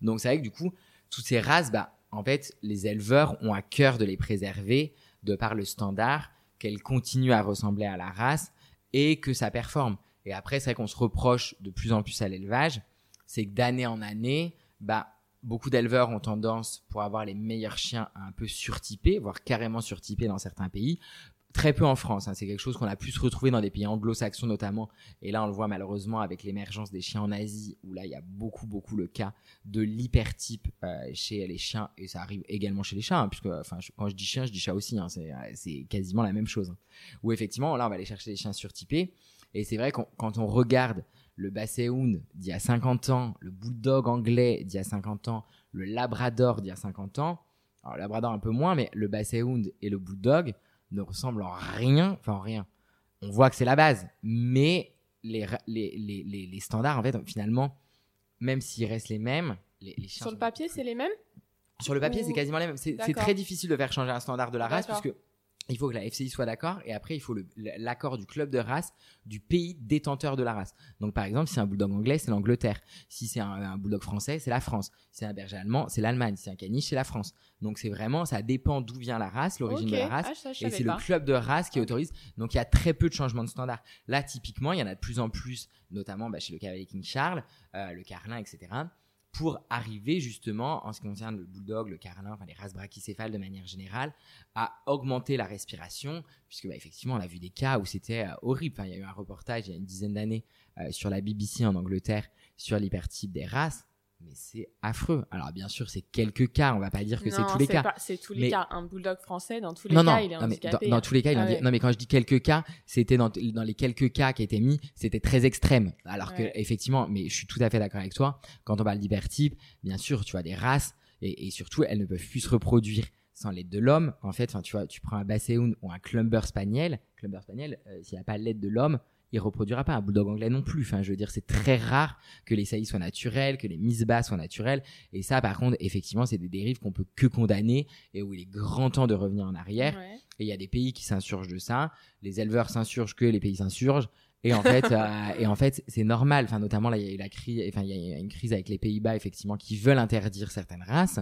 Speaker 2: Donc c'est vrai que du coup, toutes ces races, bah, en fait, les éleveurs ont à cœur de les préserver de par le standard qu'elles continuent à ressembler à la race et que ça performe. Et après, c'est vrai qu'on se reproche de plus en plus à l'élevage, c'est que d'année en année, bah, beaucoup d'éleveurs ont tendance, pour avoir les meilleurs chiens, à un peu surtyper, voire carrément surtyper dans certains pays. Très peu en France, hein. c'est quelque chose qu'on a pu se retrouver dans des pays anglo-saxons notamment. Et là, on le voit malheureusement avec l'émergence des chiens en Asie, où là, il y a beaucoup, beaucoup le cas de l'hypertype euh, chez les chiens, et ça arrive également chez les chats, hein, puisque quand je dis chien, je dis chat aussi, hein, c'est quasiment la même chose. Où effectivement, là, on va aller chercher des chiens surtypés, et c'est vrai qu'on quand on regarde le Basset Hound d'il y a 50 ans, le Bulldog anglais d'il y a 50 ans, le Labrador d'il y a 50 ans, alors le Labrador un peu moins, mais le Basset Hound et le Bulldog ne ressemblent en rien, enfin en rien. On voit que c'est la base, mais les, les, les, les, standards, en fait, finalement, même s'ils restent les mêmes, les, les
Speaker 1: chiens. Sur le papier, c'est les mêmes?
Speaker 2: Sur le papier, c'est quasiment les mêmes. C'est très difficile de faire changer un standard de la race, puisque il faut que la FCI soit d'accord et après il faut l'accord du club de race du pays détenteur de la race. Donc par exemple, si c'est un bulldog anglais, c'est l'Angleterre. Si c'est un, bulldog français, c'est la France. Si c'est un berger allemand, c'est l'Allemagne. Si c'est un caniche, c'est la France. Donc c'est vraiment, ça dépend d'où vient la race, l'origine de la race. Ah, et c'est le club de race qui autorise. Donc il y a très peu de changements de standard. Là, typiquement, il y en a de plus en plus, notamment bah, chez le cavalier King Charles, euh, le Carlin, etc pour arriver justement, en ce qui concerne le bulldog, le carlin, enfin les races brachycéphales de manière générale, à augmenter la respiration, puisque bah, effectivement on a vu des cas où c'était euh, horrible. il y a eu un reportage il y a une dizaine d'années euh, sur la BBC en Angleterre sur l'hypertype des races mais c'est affreux. Alors bien sûr, c'est quelques cas, on va pas dire que c'est tous les cas.
Speaker 1: C'est tous les cas. Un bulldog français, dans tous les cas, il est non,
Speaker 2: handicapé. dans, tous les cas, il est ah Non, mais quand je dis quelques cas, c'était dans, dans, les quelques cas qui étaient mis, c'était très extrême. Alors que effectivement, mais je suis tout à fait d'accord avec toi. Quand on parle d'hypertype, bien sûr, tu vois des races et, et, surtout, elles ne peuvent plus se reproduire sans l'aide de l'homme. En fait, tu vois, tu prends un Basséoun ou un Clumber Spaniel. Clumber Spaniel, euh, s'il n'y a pas l'aide de l'homme, il reproduira pas un bulldog anglais non plus. Enfin, je veux dire, c'est très rare que les saillies soient naturelles, que les mises bas soient naturelles. Et ça, par contre, effectivement, c'est des dérives qu'on peut que condamner et où il est grand temps de revenir en arrière. Et il y a des pays qui s'insurgent de ça. Les éleveurs s'insurgent que les pays s'insurgent. Et en fait, euh, et en fait, c'est normal. Enfin, notamment là, il y a eu la crise. Enfin, il y a une crise avec les Pays-Bas, effectivement, qui veulent interdire certaines races.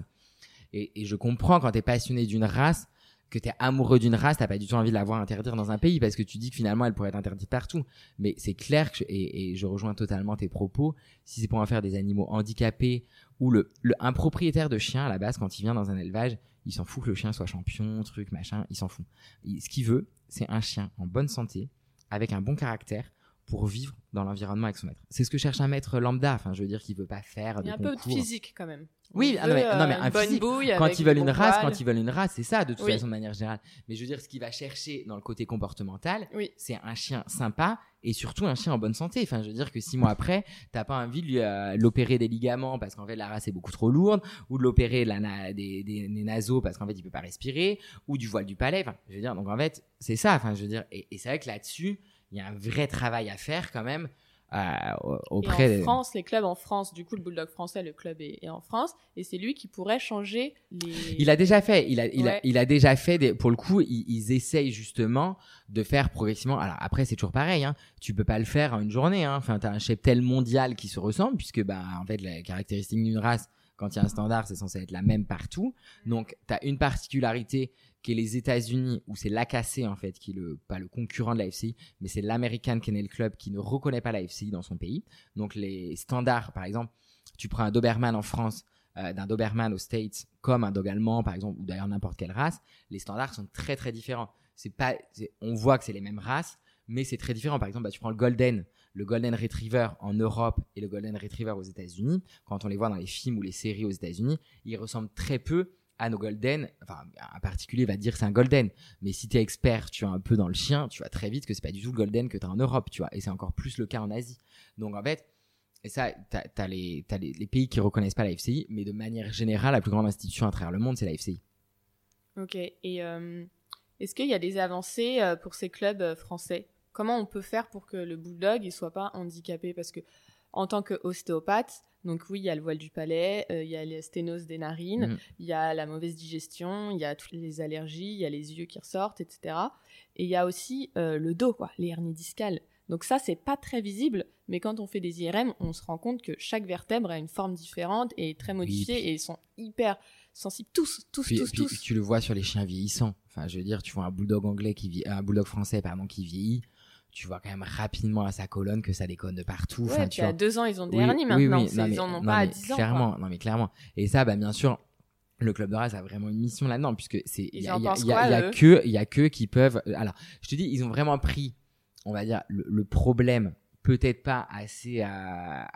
Speaker 2: Et, et je comprends quand tu es passionné d'une race que tu es amoureux d'une race, t'as pas du tout envie de la voir interdire dans un pays parce que tu dis que finalement elle pourrait être interdite partout. Mais c'est clair que, et, je rejoins totalement tes propos, si c'est pour en faire des animaux handicapés ou le, un propriétaire de chien à la base quand il vient dans un élevage, il s'en fout que le chien soit champion, truc, machin, il s'en fout. ce qu'il veut, c'est un chien en bonne santé, avec un bon caractère, pour vivre dans l'environnement avec son maître. C'est ce que cherche un maître lambda. Enfin, je veux dire qu'il veut pas faire.
Speaker 1: Il y a un peu de physique quand même.
Speaker 2: Oui, ah non, mais, non, mais un physique, quand ils veulent une race, quand ils veulent une race, c'est ça de toute façon de manière générale. Mais je veux dire, ce qu'il va chercher dans le côté comportemental, c'est un chien sympa et surtout un chien en bonne santé. Enfin, je veux dire que six mois après, t'as pas envie de lui euh, l'opérer des ligaments parce qu'en fait la race est beaucoup trop lourde, ou de l'opérer la des, des, naseaux parce qu'en fait il peut pas respirer, ou du voile du palais. Enfin, je veux dire, donc en fait c'est ça. Enfin, je veux dire, et, et c'est vrai que là-dessus il y a un vrai travail à faire quand même. Euh, auprès
Speaker 1: et en France, les clubs en France, du coup, le Bulldog français, le club est, en France, et c'est lui qui pourrait changer les.
Speaker 2: Il a déjà fait, il a, il a, il a déjà fait, des, pour le coup, ils, essayent justement de faire progressivement. Alors après, c'est toujours pareil, hein, tu peux pas le faire en une journée. Hein. Enfin, tu as un cheptel mondial qui se ressemble, puisque, bah, en fait, la caractéristique d'une race, quand il y a un standard, c'est censé être la même partout. Donc, tu as une particularité qui est les États-Unis, où c'est l'AKC en fait, qui est le, pas le concurrent de la FCI, mais c'est l'American Kennel Club qui ne reconnaît pas la FCI dans son pays. Donc les standards, par exemple, tu prends un Doberman en France, euh, d'un Doberman aux States, comme un dog allemand par exemple, ou d'ailleurs n'importe quelle race, les standards sont très très différents. C'est pas, on voit que c'est les mêmes races, mais c'est très différent. Par exemple, bah, tu prends le Golden, le Golden Retriever en Europe et le Golden Retriever aux États-Unis. Quand on les voit dans les films ou les séries aux États-Unis, ils ressemblent très peu à nos golden, enfin un particulier va dire c'est un golden, mais si tu es expert, tu es un peu dans le chien, tu vois très vite que c'est pas du tout le golden que tu as en Europe, tu vois, et c'est encore plus le cas en Asie. Donc en fait, et ça, tu as, les, les, pays qui reconnaissent pas la FCI, mais de manière générale, la plus grande institution à travers le monde, c'est la FCI.
Speaker 1: Ok, et euh, est-ce qu'il y a des avancées euh, pour ces clubs euh, français? Comment on peut faire pour que le bulldog ne soit pas handicapé? Parce que en tant qu'ostéopathe, donc oui, il y a le voile du palais, euh, il y a les sténoses des narines, mm. il y a la mauvaise digestion, il y a toutes les allergies, il y a les yeux qui ressortent, etc. Et il y a aussi euh, le dos, quoi, les hernies discales. Donc ça, c'est pas très visible, mais quand on fait des IRM, on se rend compte que chaque vertèbre a une forme différente et est très modifiée et ils sont hyper sensibles tous, tous, tous, tous.
Speaker 2: Tu le vois sur les chiens vieillissants. Enfin, je veux dire, tu vois un bulldog anglais qui vit, un bulldog français pardon qui vieillit tu vois quand même rapidement à sa colonne que ça déconne de partout.
Speaker 1: Ouais, puis à deux ans, ils ont des hernies maintenant. ils en ont pas à dix ans.
Speaker 2: Clairement, non mais clairement. Et ça, bah bien sûr, le club de race a vraiment une mission là-dedans puisque c'est il y, a, que il y a que qui peuvent. Alors, je te dis, ils ont vraiment pris, on va dire, le, problème peut-être pas assez à,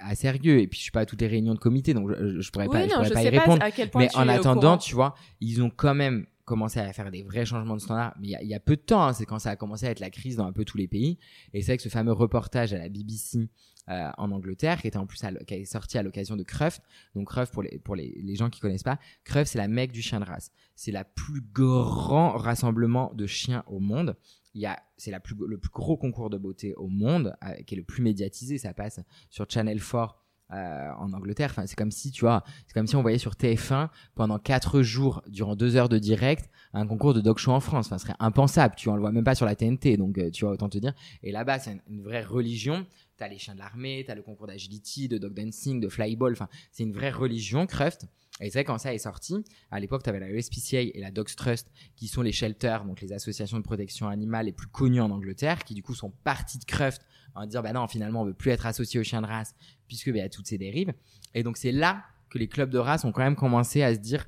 Speaker 2: à, sérieux et puis je suis pas à toutes les réunions de comité donc je, je pourrais pas, je pourrais pas y répondre mais en attendant tu vois ils ont quand même commencé à faire des vrais changements de standard, mais il y, a peu de temps, hein, c'est quand ça a commencé à être la crise dans un peu tous les pays. Et c'est vrai que ce fameux reportage à la BBC euh, en Angleterre, qui était en plus qui est sorti à l'occasion de Cruft. Donc Cruft, pour les, pour les, les gens qui connaissent pas, Cruft c'est la mecque du chien de race. C'est la plus grand rassemblement de chiens au monde. Il y a, c'est la plus, le plus gros concours de beauté au monde, euh, qui est le plus médiatisé. Ça passe sur Channel 4 euh, en Angleterre. Enfin, c'est comme si, tu vois, c'est comme si on voyait sur TF1 pendant quatre jours, durant deux heures de direct, un concours de dog show en France. Enfin, ce serait impensable. Tu vois, le voit même pas sur la TNT. Donc, euh, tu vois, autant te dire. Et là-bas, c'est une, vraie religion. T'as les chiens de l'armée, t'as le concours d'agility, de dog dancing, de flyball. Enfin, c'est une vraie religion, Cruft. Et c'est vrai, quand ça est sorti, à l'époque, tu avais la USPCA et la Dogs Trust, qui sont les shelters, donc les associations de protection animale les plus connues en Angleterre, qui du coup sont partis de Cruft en disant, bah non, finalement, on veut plus être associé aux chiens de race, puisque bah, y a toutes ces dérives. Et donc, c'est là que les clubs de race ont quand même commencé à se dire,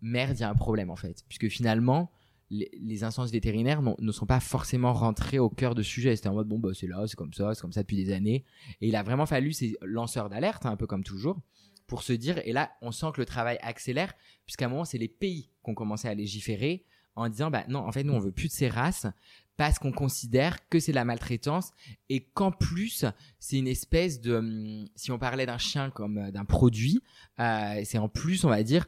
Speaker 2: merde, il y a un problème, en fait. Puisque finalement, les, instances vétérinaires ne sont pas forcément rentrées au cœur de sujet. C'était en mode, bon, bah, c'est là, c'est comme ça, c'est comme ça depuis des années. Et il a vraiment fallu ces lanceurs d'alerte, hein, un peu comme toujours, pour se dire, et là, on sent que le travail accélère, puisqu'à un moment, c'est les pays qui ont commencé à légiférer en disant, bah non, en fait, nous, on veut plus de ces races parce qu'on considère que c'est la maltraitance et qu'en plus c'est une espèce de hum, si on parlait d'un chien comme euh, d'un produit euh, c'est en plus on va dire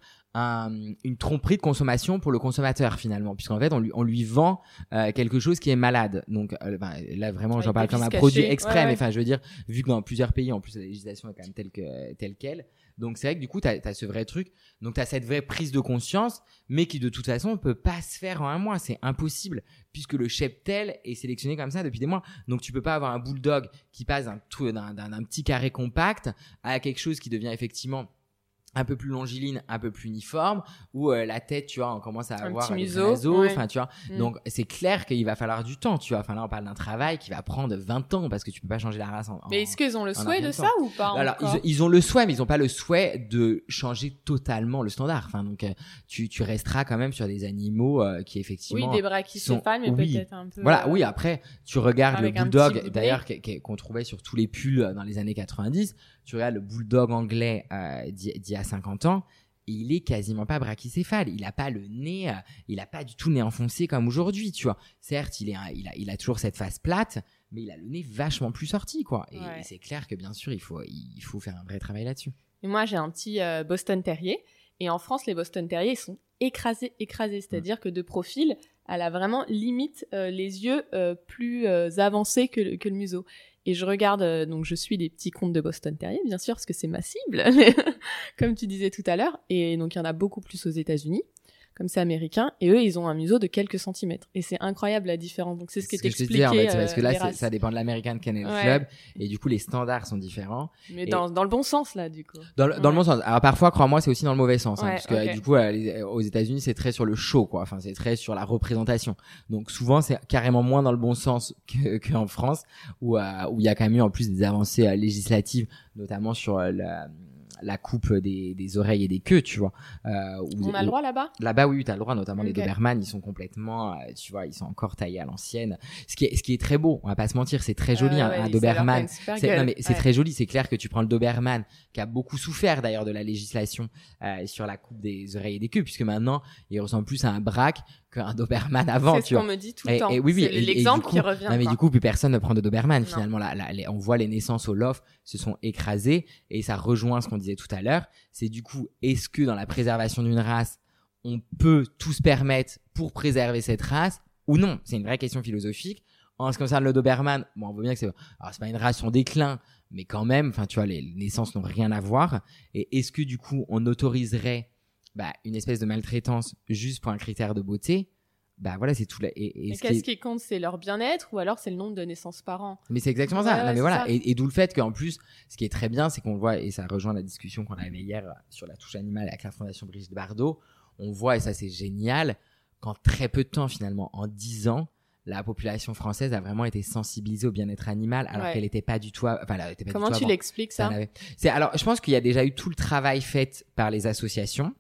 Speaker 2: une tromperie de consommation pour le consommateur finalement, puisqu'en fait on lui, on lui vend euh, quelque chose qui est malade. Donc euh, ben, là vraiment j'en parle comme un produit extrême, mais enfin je veux dire, vu que dans plusieurs pays en plus la législation est quand même telle que telle qu'elle, donc c'est vrai que du coup tu as, ce vrai truc, donc tu as cette vraie prise de conscience, mais qui de toute façon ne peut pas se faire en un mois, c'est impossible, puisque le cheptel est sélectionné comme ça depuis des mois. Donc tu peux pas avoir un bulldog qui passe d'un petit carré compact à quelque chose qui devient effectivement un peu plus longiligne, un peu plus uniforme, où euh, la tête, tu vois, on commence à avoir
Speaker 1: un museau,
Speaker 2: enfin, tu vois. Mm. Donc, c'est clair qu'il va falloir du temps, tu vois. Enfin, là, on parle d'un travail qui va prendre 20 ans parce que tu peux pas changer la race en.
Speaker 1: Mais est-ce qu'ils ont le souhait de ça ou pas
Speaker 2: Alors, ils, ont le souhait, mais ils ont pas le souhait de changer totalement le standard. Enfin, donc, euh, tu, tu resteras quand même sur des animaux euh, qui effectivement.
Speaker 1: Oui, des brachycéphales, mais peut-être un peu.
Speaker 2: Voilà, oui. Après, tu regardes le bulldog, d'ailleurs, qu'on trouvait sur tous les pulls dans les années 90 tu regardes le bulldog anglais euh, d'il y a 50 ans, il est quasiment pas brachycéphale. Il a pas le nez, euh, il a pas du tout le nez enfoncé comme aujourd'hui, tu vois. Certes, il, est, il, a, il a toujours cette face plate, mais il a le nez vachement plus sorti, quoi. Et, c'est clair que bien sûr, il faut, il faut faire un vrai travail là-dessus.
Speaker 1: Moi, j'ai un petit euh, Boston Terrier. Et en France, les Boston Terriers sont écrasés, écrasés. C'est-à-dire que de profil, elle a vraiment limite les yeux plus avancés que, que, le museau. Et je regarde, euh, donc je suis des petits contes de Boston Terrier, bien sûr, parce que c'est ma cible, comme tu disais tout à l'heure. Et donc il y en a beaucoup plus aux États-Unis comme c'est américain, et eux, ils ont un museau de quelques centimètres. Et c'est incroyable la différence. Donc c'est ce qui est expliqué. en fait,
Speaker 2: parce que là, ça dépend de l'American Kennel Club, et du coup, les standards sont différents.
Speaker 1: Mais dans, dans, le bon sens, là, du coup.
Speaker 2: Dans, le, dans le bon sens. Alors parfois, crois-moi, c'est aussi dans le mauvais sens, hein, parce que du coup, euh, aux États-Unis, c'est très sur le show, quoi. Enfin, c'est très sur la représentation. Donc souvent, c'est carrément moins dans le bon sens qu'en France, où euh, où il y a quand même eu en plus des avancées euh, législatives, notamment sur la la coupe des, des, oreilles et des queues, tu vois.
Speaker 1: Euh, on a le droit là-bas?
Speaker 2: Là-bas, oui, tu as le droit, notamment les Doberman, ils sont complètement, euh, tu vois, ils sont encore taillés à l'ancienne. Ce qui est, ce qui est très beau, on va pas se mentir, c'est très joli, hein, un Doberman. C'est, non, mais c'est très joli, c'est clair que tu prends le Doberman, qui a beaucoup souffert d'ailleurs de la législation euh, sur la coupe des oreilles et des queues, puisque maintenant, il ressemble plus à un braque qu'un Doberman avant.
Speaker 1: C'est ce qu'on me dit tout le temps. Et, oui, oui, c'est l'exemple qui revient.
Speaker 2: Non, mais du coup, plus personne ne prend de Doberman. Finalement, là, on voit les naissances au loft se sont écrasées et ça rejoint ce qu'on disait tout à l'heure. C'est du coup, est-ce que dans la préservation d'une race, on peut tout se permettre pour préserver cette race ou non? C'est une vraie question philosophique. En ce qui concerne le Doberman, bon, on voit bien que c'est, alors c'est pas une race en déclin, mais quand même, enfin, tu vois, les naissances n'ont rien à voir. Et est-ce que du coup, on autoriserait bah, une espèce de maltraitance juste pour un critère de beauté, bah voilà, c'est tout.
Speaker 1: Et, qu'est-ce qui... compte, c'est leur bien-être ou alors c'est le nombre de naissances par an?
Speaker 2: Mais c'est exactement ça. mais voilà, et, d'où le fait qu'en plus, ce qui est très bien, c'est qu'on voit et ça rejoint la discussion qu'on avait hier sur la touche animale avec la Fondation Brigitte Bardot. On voit et ça c'est génial qu'en très peu de temps finalement, en 10 ans, la population française a vraiment été sensibilisée au bien-être animal alors qu'elle n'était pas du tout. Enfin, elle était pas
Speaker 1: Comment tu l'expliques ça?
Speaker 2: C'est alors, je pense qu'il y a déjà eu tout le travail fait par les associations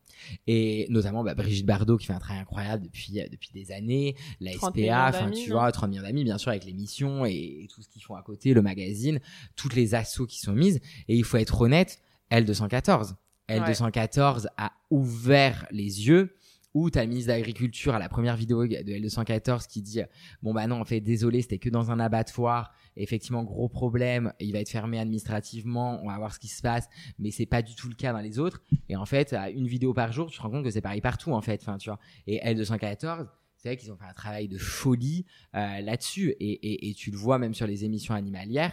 Speaker 2: et notamment bah, Brigitte Bardot qui fait un travail incroyable depuis euh, depuis des années la SPA enfin tu vois 30 millions d'amis bien sûr avec l'émission et, tout ce qu'ils font à côté le magazine toutes les assauts qui sont mises. Et il faut être honnête L214 L214 a ouvert les yeux Ou t'as le ministre d'Agriculture à la première vidéo de L214 qui dit bon bah non en fait désolé c'était que dans un abattoir effectivement gros problème il va être fermé administrativement on va voir ce qui se passe mais c'est pas du tout le cas dans les autres et en fait à une vidéo par jour tu te rends compte que c'est pareil partout en fait enfin tu vois. Et L214 c'est vrai qu'ils ont fait un travail de folie euh, là-dessus. Et, et tu le vois même sur les émissions animalières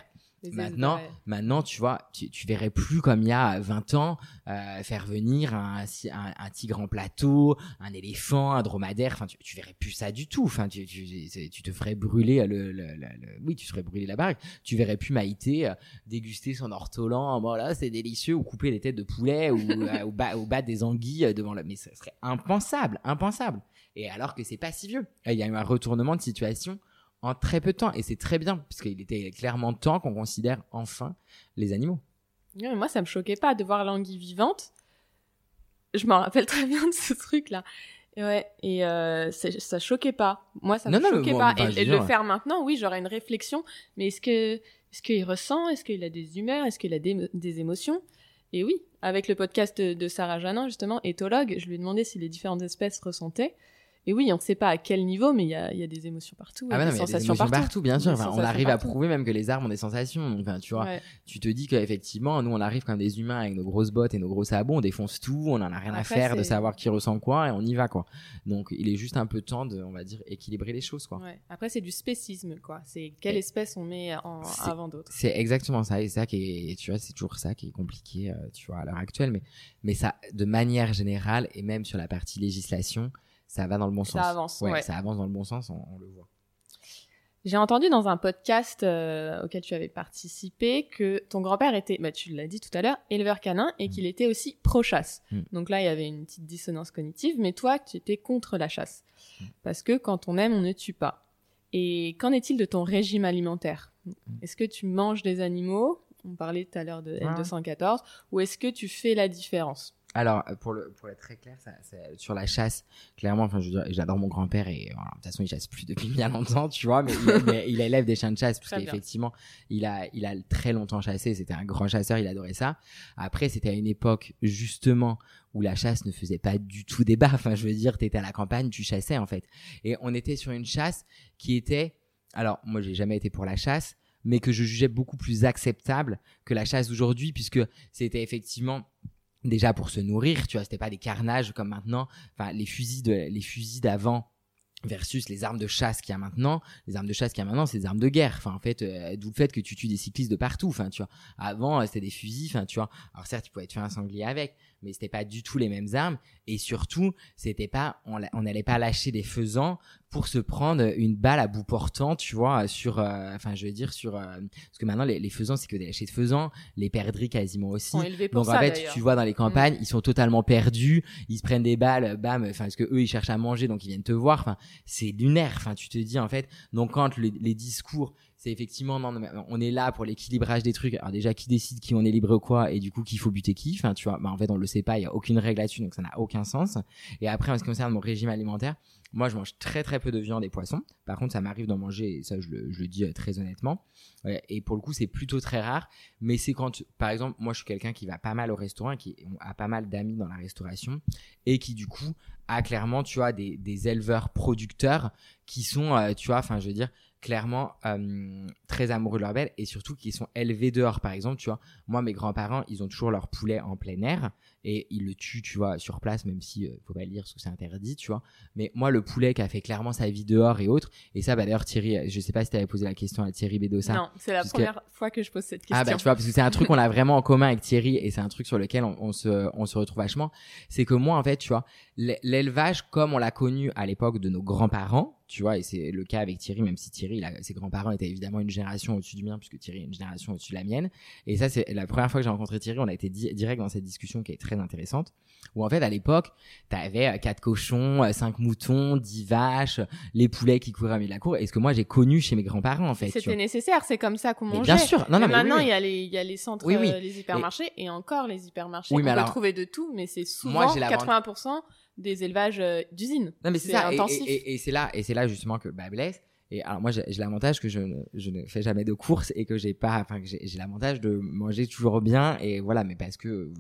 Speaker 2: Maintenant, maintenant, tu vois, tu, tu, verrais plus comme il y a 20 ans euh, faire venir un, un, un, tigre en plateau, un éléphant, un dromadaire. Enfin, tu, tu verrais plus ça du tout. Enfin, tu, te ferais brûler le, le, le, oui, tu ferais brûler la baraque. Tu verrais plus Maïté euh, déguster son ortolan. Voilà, c'est délicieux ou couper les têtes de poulet ou, euh, ou, battre des anguilles devant le. Mais ce serait impensable, impensable. Et alors que c'est pas si vieux. Il y a eu un retournement de situation en très peu de temps. Et c'est très bien, puisqu'il était clairement temps qu'on considère enfin les animaux.
Speaker 1: moi, ça me choquait pas de voir l'anguille vivante. Je m'en rappelle très bien de ce truc-là. Ouais, et euh, ça choquait pas. Moi, ça me choquait pas. et, le faire maintenant, oui, j'aurais une réflexion. Mais est-ce que est-ce qu'il ressent? Est-ce qu'il a des humeurs? Est-ce qu'il a des, des, émotions? Et oui, avec le podcast de, de Sarah Janin, justement, éthologue, je lui ai demandé si les différentes espèces ressentaient. Et oui, on ne sait pas à quel niveau, mais il y a, y a, des émotions partout,
Speaker 2: ah
Speaker 1: des
Speaker 2: sensations
Speaker 1: y a des émotions
Speaker 2: partout. bien sûr. on arrive à prouver même que les arbres ont des sensations. Donc, tu vois, tu te dis qu'effectivement, nous, on arrive comme des humains avec nos grosses bottes et nos gros sabots, on défonce tout, on en a rien à faire de savoir qui ressent quoi et on y va, quoi. Donc, il est juste un peu temps de, on va dire, équilibrer les choses, quoi.
Speaker 1: Après, c'est du spécisme, quoi. C'est quelle espèce on met en, avant d'autres.
Speaker 2: C'est exactement ça. Et ça qui est, tu vois, c'est toujours ça qui est compliqué, euh, tu vois, à l'heure actuelle. Mais, mais ça, de manière générale, et même sur la partie législation, ça va dans le bon sens.
Speaker 1: Ça avance, ouais,
Speaker 2: Ça avance dans le bon sens, on, le voit.
Speaker 1: J'ai entendu dans un podcast euh, auquel tu avais participé que ton grand-père était, bah, tu l'as dit tout à l'heure, éleveur canin et mm. qu'il était aussi pro-chasse. Mm. Donc là, il y avait une petite dissonance cognitive, mais toi, tu étais contre la chasse. Mm. Parce que quand on aime, on ne tue pas. Et qu'en est-il de ton régime alimentaire? Est-ce que tu manges des animaux? On parlait tout à l'heure de L214. Ou est-ce que tu fais la différence?
Speaker 2: Alors, pour, le, pour être très clair, ça, sur la chasse, clairement, enfin, je veux dire, j'adore mon grand-père et voilà, de toute façon, il chasse plus depuis bien longtemps, tu vois, mais il, il, élève des chiens de chasse parce qu'effectivement, il a, il a très longtemps chassé. C'était un grand chasseur, il adorait ça. Après, c'était à une époque justement où la chasse ne faisait pas du tout débat. Enfin, je veux dire, t'étais à la campagne, tu chassais en fait, et on était sur une chasse qui était, alors moi, j'ai jamais été pour la chasse, mais que je jugeais beaucoup plus acceptable que la chasse d'aujourd'hui, puisque c'était effectivement déjà pour se nourrir, tu vois, c'était pas des carnages comme maintenant. Enfin, les fusils de, les fusils d'avant versus les armes de chasse qu'il y a maintenant. Les armes de chasse qu'il y a maintenant, c'est des armes de guerre. Enfin, en fait, euh, d'où le fait que tu tues des cyclistes de partout. Enfin, tu vois. Avant, euh, c'était des fusils. Enfin, tu vois. Alors certes, tu pouvais tuer un sanglier avec, mais c'était pas du tout les mêmes armes. Et surtout, c'était pas, on n'allait pas lâcher des faisans pour se prendre une balle à bout portant, tu vois, sur, euh, enfin, je veux dire sur, parce que maintenant les, les faisans, c'est que des lâchers de faisans, les perdrix quasiment aussi.
Speaker 1: Donc
Speaker 2: en fait, tu vois dans les mm. campagnes, ils sont totalement perdus, ils se prennent des balles, bam, enfin, parce que eux ils cherchent à manger, donc ils viennent te voir. Enfin, c'est lunaire. Enfin, tu te dis en fait, donc quand les discours c'est effectivement non, on est là pour l'équilibrage des trucs. Alors déjà qui décide qui on est libre ou quoi et du coup qu'il faut buter qui. Enfin tu vois, bah, en fait on le sait pas, il y a aucune règle là-dessus donc ça n'a aucun sens. Et après en ce qui concerne mon régime alimentaire, moi je mange très très peu de viande et poisson. Par contre ça m'arrive d'en manger et ça je le, je le dis euh, très honnêtement. Et pour le coup c'est plutôt très rare. Mais c'est quand par exemple moi je suis quelqu'un qui va pas mal au restaurant, qui a pas mal d'amis dans la restauration et qui du coup a clairement tu vois des, des éleveurs producteurs qui sont euh, tu vois enfin je veux dire clairement euh, très amoureux de leur belle et surtout qu'ils sont élevés dehors. Par exemple tu vois moi mes grands-parents ils ont toujours leur poulet en plein air et ils le tuent tu vois sur place même si euh, faut pas le dire parce que c'est interdit tu vois. Mais moi le poulet qui a fait clairement sa vie dehors et autres et ça bah d'ailleurs Thierry je sais pas si tu avais posé la question à Thierry Bédossa.
Speaker 1: Non c'est la première fois que je pose cette question
Speaker 2: ah bah tu vois parce que c'est un truc qu'on a vraiment en commun avec Thierry et c'est un truc sur lequel on, on, se on se retrouve vachement. C'est que moi en fait tu vois l'élevage comme on l'a connu à l'époque de nos grands-parents tu vois, et c'est le cas avec Thierry, même si Thierry, ses grands-parents étaient évidemment une génération au-dessus du mien, puisque Thierry est une génération au-dessus de la mienne. Et ça, c'est la première fois que j'ai rencontré Thierry, on a été direct dans cette discussion qui est très intéressante, où en fait, à l'époque, t'avais euh, quatre cochons, euh, cinq moutons, dix vaches, les poulets qui couraient à milieu de la cour, et ce que moi j'ai connu chez mes grands-parents, en fait.
Speaker 1: C'était nécessaire, c'est comme ça qu'on mangeait.
Speaker 2: Bien sûr, non, non, mais
Speaker 1: maintenant, il y a les, il y a les centres, euh, les hypermarchés, et... encore les hypermarchés. Oui, mais on peut trouver de tout, mais c'est souvent 80% des élevages d'usines.
Speaker 2: Non, mais c'est ça. Intensif. Et, et, c'est là, et c'est là justement que bah, Et alors moi, j'ai l'avantage que je ne, je ne fais jamais de courses et que j'ai pas, enfin j'ai l'avantage de manger toujours bien et voilà, mais parce que euh,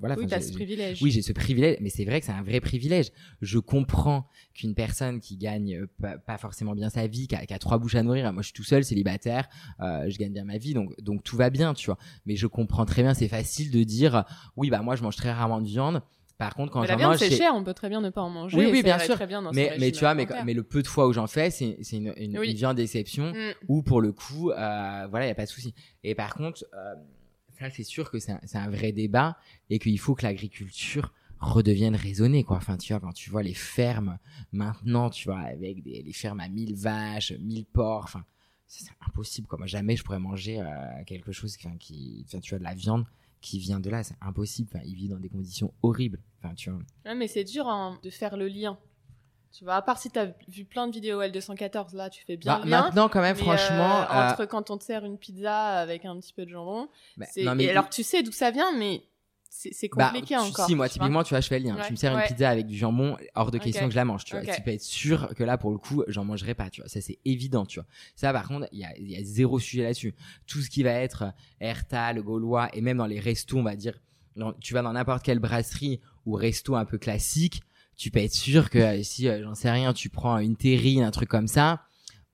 Speaker 2: voilà.
Speaker 1: Oui, ce privilège.
Speaker 2: oui, j'ai ce privilège, mais c'est vrai que c'est un vrai privilège. Je comprends qu'une personne qui gagne euh, pas, pas forcément bien sa vie, qui a, qui a trois bouches à nourrir, moi je suis tout seul, célibataire, euh, je gagne bien ma vie, donc donc tout va bien, tu vois. Mais je comprends très bien, c'est facile de dire, oui bah moi je mange très rarement de viande. Par contre, quand
Speaker 1: Mais la viande, c'est cher, on peut très bien ne pas en manger.
Speaker 2: Oui, oui, bien sûr.
Speaker 1: Très bien dans
Speaker 2: mais, mais tu vois, mais, mais le peu de fois où j'en fais, c'est une, une,
Speaker 1: Oui.
Speaker 2: une viande d'exception
Speaker 1: Mm.
Speaker 2: où pour le coup, euh, voilà, il y a pas de souci. Et par contre, euh, ça c'est sûr que c'est un, vrai débat et qu'il faut que l'agriculture redevienne raisonnée quoi. Enfin, tu vois, quand tu vois les fermes maintenant, tu vois, avec des les fermes à 1000 vaches, 1000 porcs, enfin, c'est impossible quoi. Moi, jamais je pourrais manger euh, quelque chose qui, qui, enfin, tu vois, de la viande qui vient de là, c'est impossible. Enfin, ils vivent dans des conditions horribles. Enfin, tu vois.
Speaker 1: Ouais, mais c'est dur hein, de faire le lien. Tu vois, à part si t'as vu plein de vidéos L214, là, tu fais bien
Speaker 2: Bah, maintenant, quand même, franchement,
Speaker 1: euh,
Speaker 2: euh,
Speaker 1: entre quand on te sert une pizza avec un petit peu de jambon,
Speaker 2: bah, non, mais
Speaker 1: et alors tu sais d'où ça vient, mais c'est
Speaker 2: Bah,
Speaker 1: compliqué
Speaker 2: tu-
Speaker 1: encore.
Speaker 2: Si, moi, typiquement, tu vois, je fais le lien.
Speaker 1: Ouais,
Speaker 2: Tu me sers
Speaker 1: ouais.
Speaker 2: une pizza avec du jambon, hors de question que je la mange, tu vois. Tu peux être sûr que là, pour le coup, j'en mangerai pas, tu vois. Ça, c'est évident, tu vois. Ça, par contre, il y a, y a zéro sujet là-dessus. Tout ce qui va être Erta, le Gaulois, et même dans les restos, on va dire, dans- tu vas dans n'importe quelle brasserie ou resto un peu classique, tu peux être sûr que euh, si, euh, j'en sais rien, tu prends une terrine, un truc comme ça,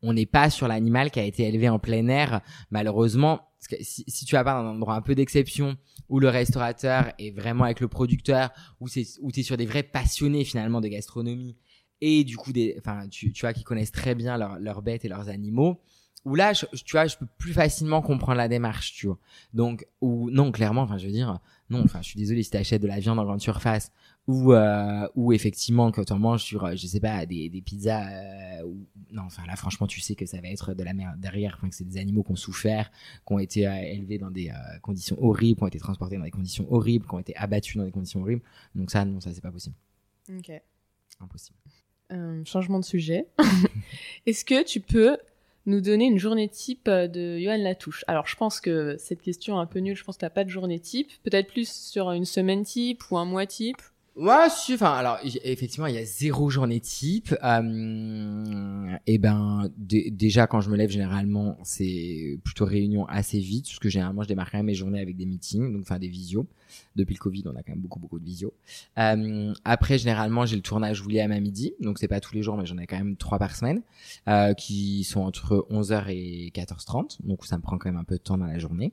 Speaker 2: on n'est pas sur l'animal qui a été élevé en plein air, malheureusement. Parce que si, tu vas pas dans un endroit un peu d'exception où le restaurateur est vraiment avec le producteur, où c'est où t'es sur des vrais passionnés finalement de gastronomie et du coup des, enfin tu, tu vois qui connaissent très bien leurs bêtes et leurs animaux. Où là, tu vois, je peux plus facilement comprendre la démarche, tu vois. Donc, ou non, clairement, enfin, je veux dire, non, enfin, je suis désolé si t'achètes de la viande en grande surface ou euh, ou effectivement quand on mange sur, euh, je sais pas, des, des pizzas, euh, ou non, enfin là, franchement, tu sais que ça va être de la merde derrière, enfin, que c'est des animaux qui ont souffert, qui ont été euh, élevés dans des conditions horribles, qui ont été transportés dans des conditions horribles, qui ont été abattus dans des conditions horribles. Donc ça, non, ça c'est pas possible,
Speaker 1: Ok.
Speaker 2: impossible.
Speaker 1: Changement de sujet. Est-ce que tu peux nous donner une journée type de Johan Latouche? Alors, je pense que cette question est un peu nulle. Je pense que t'as pas de journée type. Peut-être plus sur une semaine type ou un mois type?
Speaker 2: Ouais, enfin, alors, effectivement, il y a zéro journée type. Euh, et ben, dé- déjà, quand je me lève, généralement, c'est plutôt réunion assez vite, parce que généralement, je démarre quand mes journées avec des meetings, donc, enfin, des visios. Depuis le Covid, on a quand même beaucoup, beaucoup de visios. Euh, après, généralement, j'ai le tournage William à midi, donc c'est pas tous les jours, mais j'en ai quand même trois par semaine, euh, qui sont entre 11h et 14h30, donc ça me prend quand même un peu de temps dans la journée.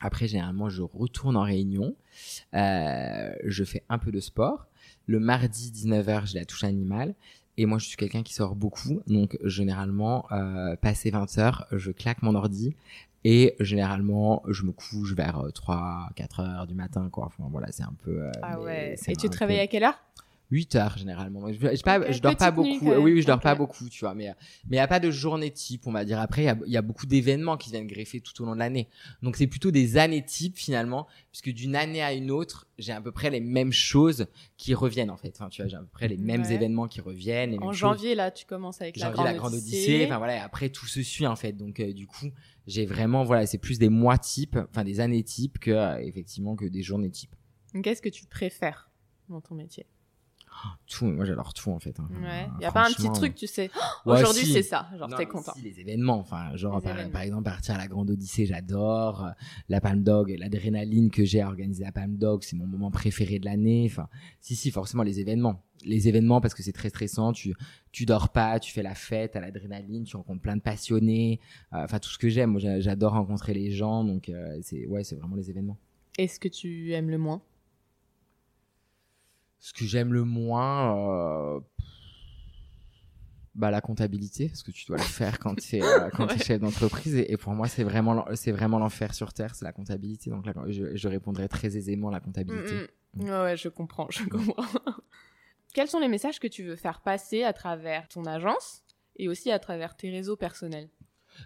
Speaker 2: Après, généralement, je retourne en réunion. Euh, je fais un peu de sport. Le mardi 19h, j'ai la touche animale. Et moi, je suis quelqu'un qui sort beaucoup. Donc, généralement, euh, passé 20h, je claque mon ordi. Et généralement, je me couche vers 3-4 heures du matin. Quoi. Enfin, voilà, c'est un peu... euh,
Speaker 1: Ah ouais. Et tu te
Speaker 2: peu-
Speaker 1: réveilles à quelle heure?
Speaker 2: 8 heures généralement. Je, je, pas, je dors pas
Speaker 1: nuit,
Speaker 2: beaucoup. Oui, oui, je dors pas beaucoup, tu vois. Mais mais il y a pas de journée type, on va dire. Après, il y a, il y a beaucoup d'événements qui viennent greffer tout au long de l'année. Donc c'est plutôt des années types finalement, puisque d'une année à une autre, j'ai à peu près les mêmes choses qui reviennent en fait. Enfin, tu vois, j'ai à peu près les mêmes
Speaker 1: Ouais.
Speaker 2: événements qui reviennent. les
Speaker 1: En
Speaker 2: mêmes choses.
Speaker 1: janvier, là, tu commences avec la
Speaker 2: Janvier,
Speaker 1: grande,
Speaker 2: la grande odyssée. Enfin voilà, et après tout se suit en fait. Donc euh, du coup, j'ai vraiment voilà, c'est plus des mois types, enfin des années types que euh, effectivement que des journées types.
Speaker 1: Qu'est-ce que tu préfères dans ton métier?
Speaker 2: Tout, moi j'adore tout en fait. hein.
Speaker 1: Ouais.
Speaker 2: Euh,
Speaker 1: Y a pas un petit truc, tu sais.
Speaker 2: Ouais,
Speaker 1: Aujourd'hui,
Speaker 2: si.
Speaker 1: c'est ça. Genre, t'es content.
Speaker 2: si, les événements, enfin, genre par,
Speaker 1: événements.
Speaker 2: par exemple partir à la Grande Odyssée, j'adore. Euh, La Palme Dog, l'adrénaline que j'ai à organiser la Palme Dog, c'est mon moment préféré de l'année. Enfin, si si, forcément les événements. Les événements parce que c'est très stressant. Tu tu dors pas, tu fais la fête à l'adrénaline, tu rencontres plein de passionnés. Euh, Enfin tout ce que j'aime. Moi j'a- j'adore rencontrer les gens, donc euh, c'est ouais, c'est vraiment les événements.
Speaker 1: Est-ce que tu aimes le moins?
Speaker 2: Ce que j'aime le moins, euh, bah la comptabilité, parce que tu dois le faire quand tu es quand
Speaker 1: Ouais.
Speaker 2: chef d'entreprise. Et, et pour moi, c'est vraiment c'est vraiment l'enfer sur terre, c'est la comptabilité. Donc là, je, je répondrai très aisément la comptabilité.
Speaker 1: Mm, mm. Ouais, ouais, je comprends, je comprends. Quels sont les messages que tu veux faire passer à travers ton agence et aussi à travers tes réseaux personnels?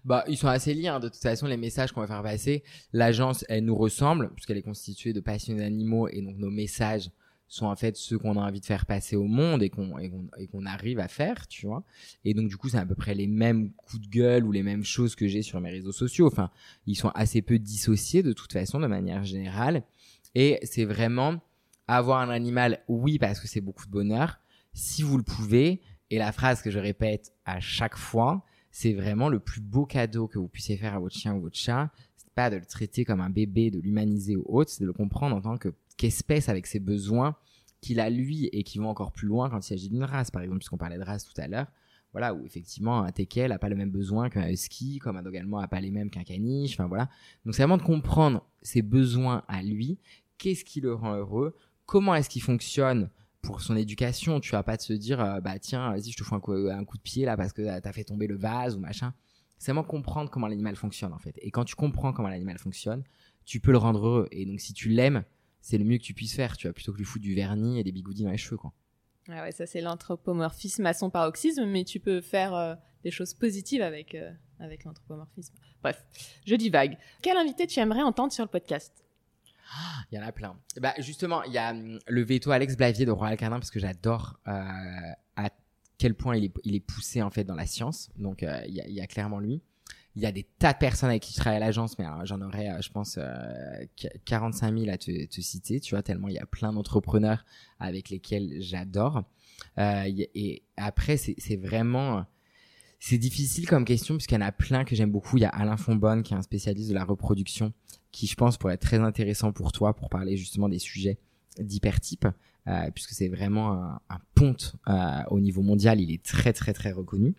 Speaker 2: Bah, ils sont assez liés. hein. De toute façon, les messages qu'on va faire passer, l'agence, elle nous ressemble puisqu'elle est constituée de passionnés d'animaux et donc nos messages sont en fait ceux qu'on a envie de faire passer au monde et qu'on et qu'on qu'on arrive à faire, tu vois. Et donc du coup, c'est à peu près les mêmes coups de gueule ou les mêmes choses que j'ai sur mes réseaux sociaux. Enfin, ils sont assez peu dissociés de toute façon de manière générale. Et c'est vraiment avoir un animal, oui, parce que c'est beaucoup de bonheur, si vous le pouvez. Et la phrase que je répète à chaque fois, c'est vraiment le plus beau cadeau que vous puissiez faire à votre chien ou votre chat. C'est pas de le traiter comme un bébé, de l'humaniser ou autre, c'est de le comprendre en tant que qu'espèce avec ses besoins qu'il a lui et qui vont encore plus loin quand il s'agit d'une race, par exemple, puisqu'on parlait de race tout à l'heure. Voilà, où effectivement un teckel n'a pas le même besoin qu'un husky, comme un dog allemand n'a pas les mêmes qu'un caniche. Enfin voilà. Donc c'est vraiment de comprendre ses besoins à lui, qu'est-ce qui le rend heureux, comment est-ce qu'il fonctionne pour son éducation? Tu vas pas de se dire, euh, bah tiens, vas-y, je te fous un coup, un coup de pied là parce que tu as fait tomber le vase ou machin. C'est vraiment comprendre comment l'animal fonctionne en fait. Et quand tu comprends comment l'animal fonctionne, tu peux le rendre heureux. Et donc si tu l'aimes, c'est le mieux que tu puisses faire, tu vois, plutôt que lui foutre du vernis et des bigoudis dans les cheveux, quoi.
Speaker 1: Ah ouais, ça c'est l'anthropomorphisme à son paroxysme, mais tu peux faire euh, des choses positives avec, euh, avec l'anthropomorphisme. Bref, je divague. Quel invité tu aimerais entendre sur le podcast?
Speaker 2: Il y en a plein. Bah, justement, il y a hum, le veto Alex Blavier de Royal Canin parce que j'adore euh, à quel point il est, il est poussé en fait dans la science. Donc, il, y y, a, clairement lui. Il y a des tas de personnes avec qui je travaille à l'agence, mais j'en aurais, euh, je pense, 45 000 à te, te, citer, tu vois, tellement il y a plein d'entrepreneurs avec lesquels j'adore. et après, c'est vraiment c'est difficile comme question puisqu'il y en a plein que j'aime beaucoup. Il y a Alain Fonbonne qui est un spécialiste de la reproduction qui je pense pourrait être très intéressant pour toi pour parler justement des sujets d'hypertype euh, puisque c'est vraiment un, un ponte euh, au niveau mondial. Il est très très très reconnu.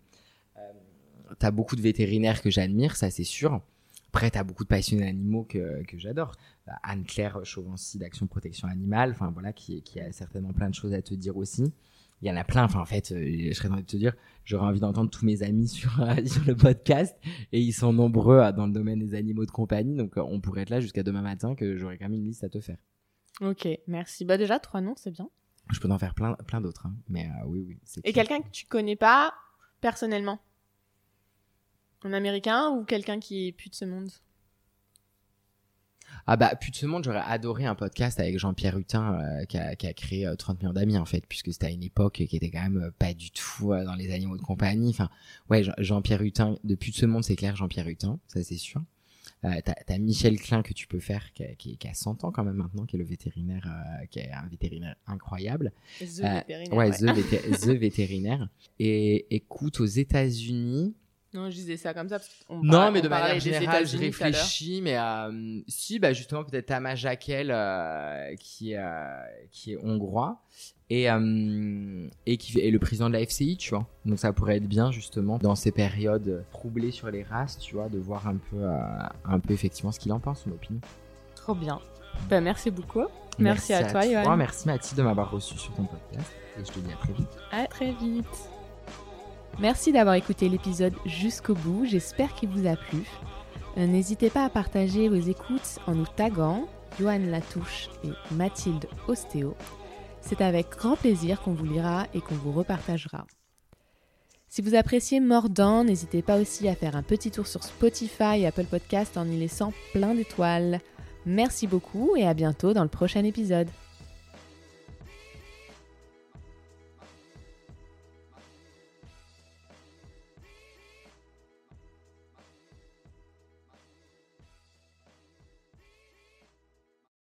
Speaker 2: T'as beaucoup de vétérinaires que j'admire, ça c'est sûr. Après, t'as beaucoup de passionnés d'animaux que, que j'adore. Euh, Anne-Claire Chauvency d'Action Protection Animale, enfin voilà, qui, qui a certainement plein de choses à te dire aussi il y en a plein. Enfin, en fait, euh, je serais envie de te dire, j'aurais envie d'entendre tous mes amis sur, euh, sur le podcast et ils sont nombreux euh, dans le domaine des animaux de compagnie. Donc, on pourrait être là jusqu'à demain matin que j'aurais quand même une liste à te faire.
Speaker 1: Ok, merci. Bah, déjà, trois noms, c'est bien.
Speaker 2: Je peux en faire plein, plein d'autres. Hein. Mais oui, oui.
Speaker 1: Et quelqu'un que tu connais pas personnellement? Un américain ou quelqu'un qui est plus de ce monde?
Speaker 2: Ah bah, plus de ce monde, j'aurais adoré un podcast avec Jean-Pierre Hutin euh, qui, a, qui, a, créé 30 euh, millions d'amis en fait, puisque c'était à une époque qui était quand même euh, pas du tout dans les animaux de compagnie. Enfin, ouais, Jean-Pierre Hutin, de plus de ce monde, c'est clair, Jean-Pierre Hutin, ça c'est sûr. Euh, t'as, Michel Klein que tu peux faire, qui a, qui, qui a, 100 ans quand même maintenant, qui est le vétérinaire, qui est un vétérinaire incroyable.
Speaker 1: The vétérinaire.
Speaker 2: Ouais, The, the vétérinaire. Et écoute, aux États-Unis,
Speaker 1: non, je disais ça comme ça.
Speaker 2: non, mais de manière générale, je réfléchis, mais euh, si, bah justement, peut-être Thomas Jaquel, euh, qui, euh, qui est hongrois, et, euh, et qui est le président de la FCI, tu vois. Donc ça pourrait être bien, justement, dans ces périodes troublées sur les races, tu vois, de voir un peu, euh, un peu effectivement ce qu'il en pense, son opinion.
Speaker 1: Trop bien. Ben, merci beaucoup. Merci, à, toi,
Speaker 2: Yoann. Merci Mathilde de m'avoir reçu sur ton podcast. Et je te dis à très vite.
Speaker 1: À très vite. Merci d'avoir écouté l'épisode jusqu'au bout, j'espère qu'il vous a plu. Euh, n'hésitez pas à partager vos écoutes en nous taguant Johan Latouche et Mathilde Ostéo. C'est avec grand plaisir qu'on vous lira et qu'on vous repartagera. Si vous appréciez Mordant, n'hésitez pas aussi à faire un petit tour sur Spotify et Apple Podcast en y laissant plein d'étoiles. Merci beaucoup et à bientôt dans le prochain épisode.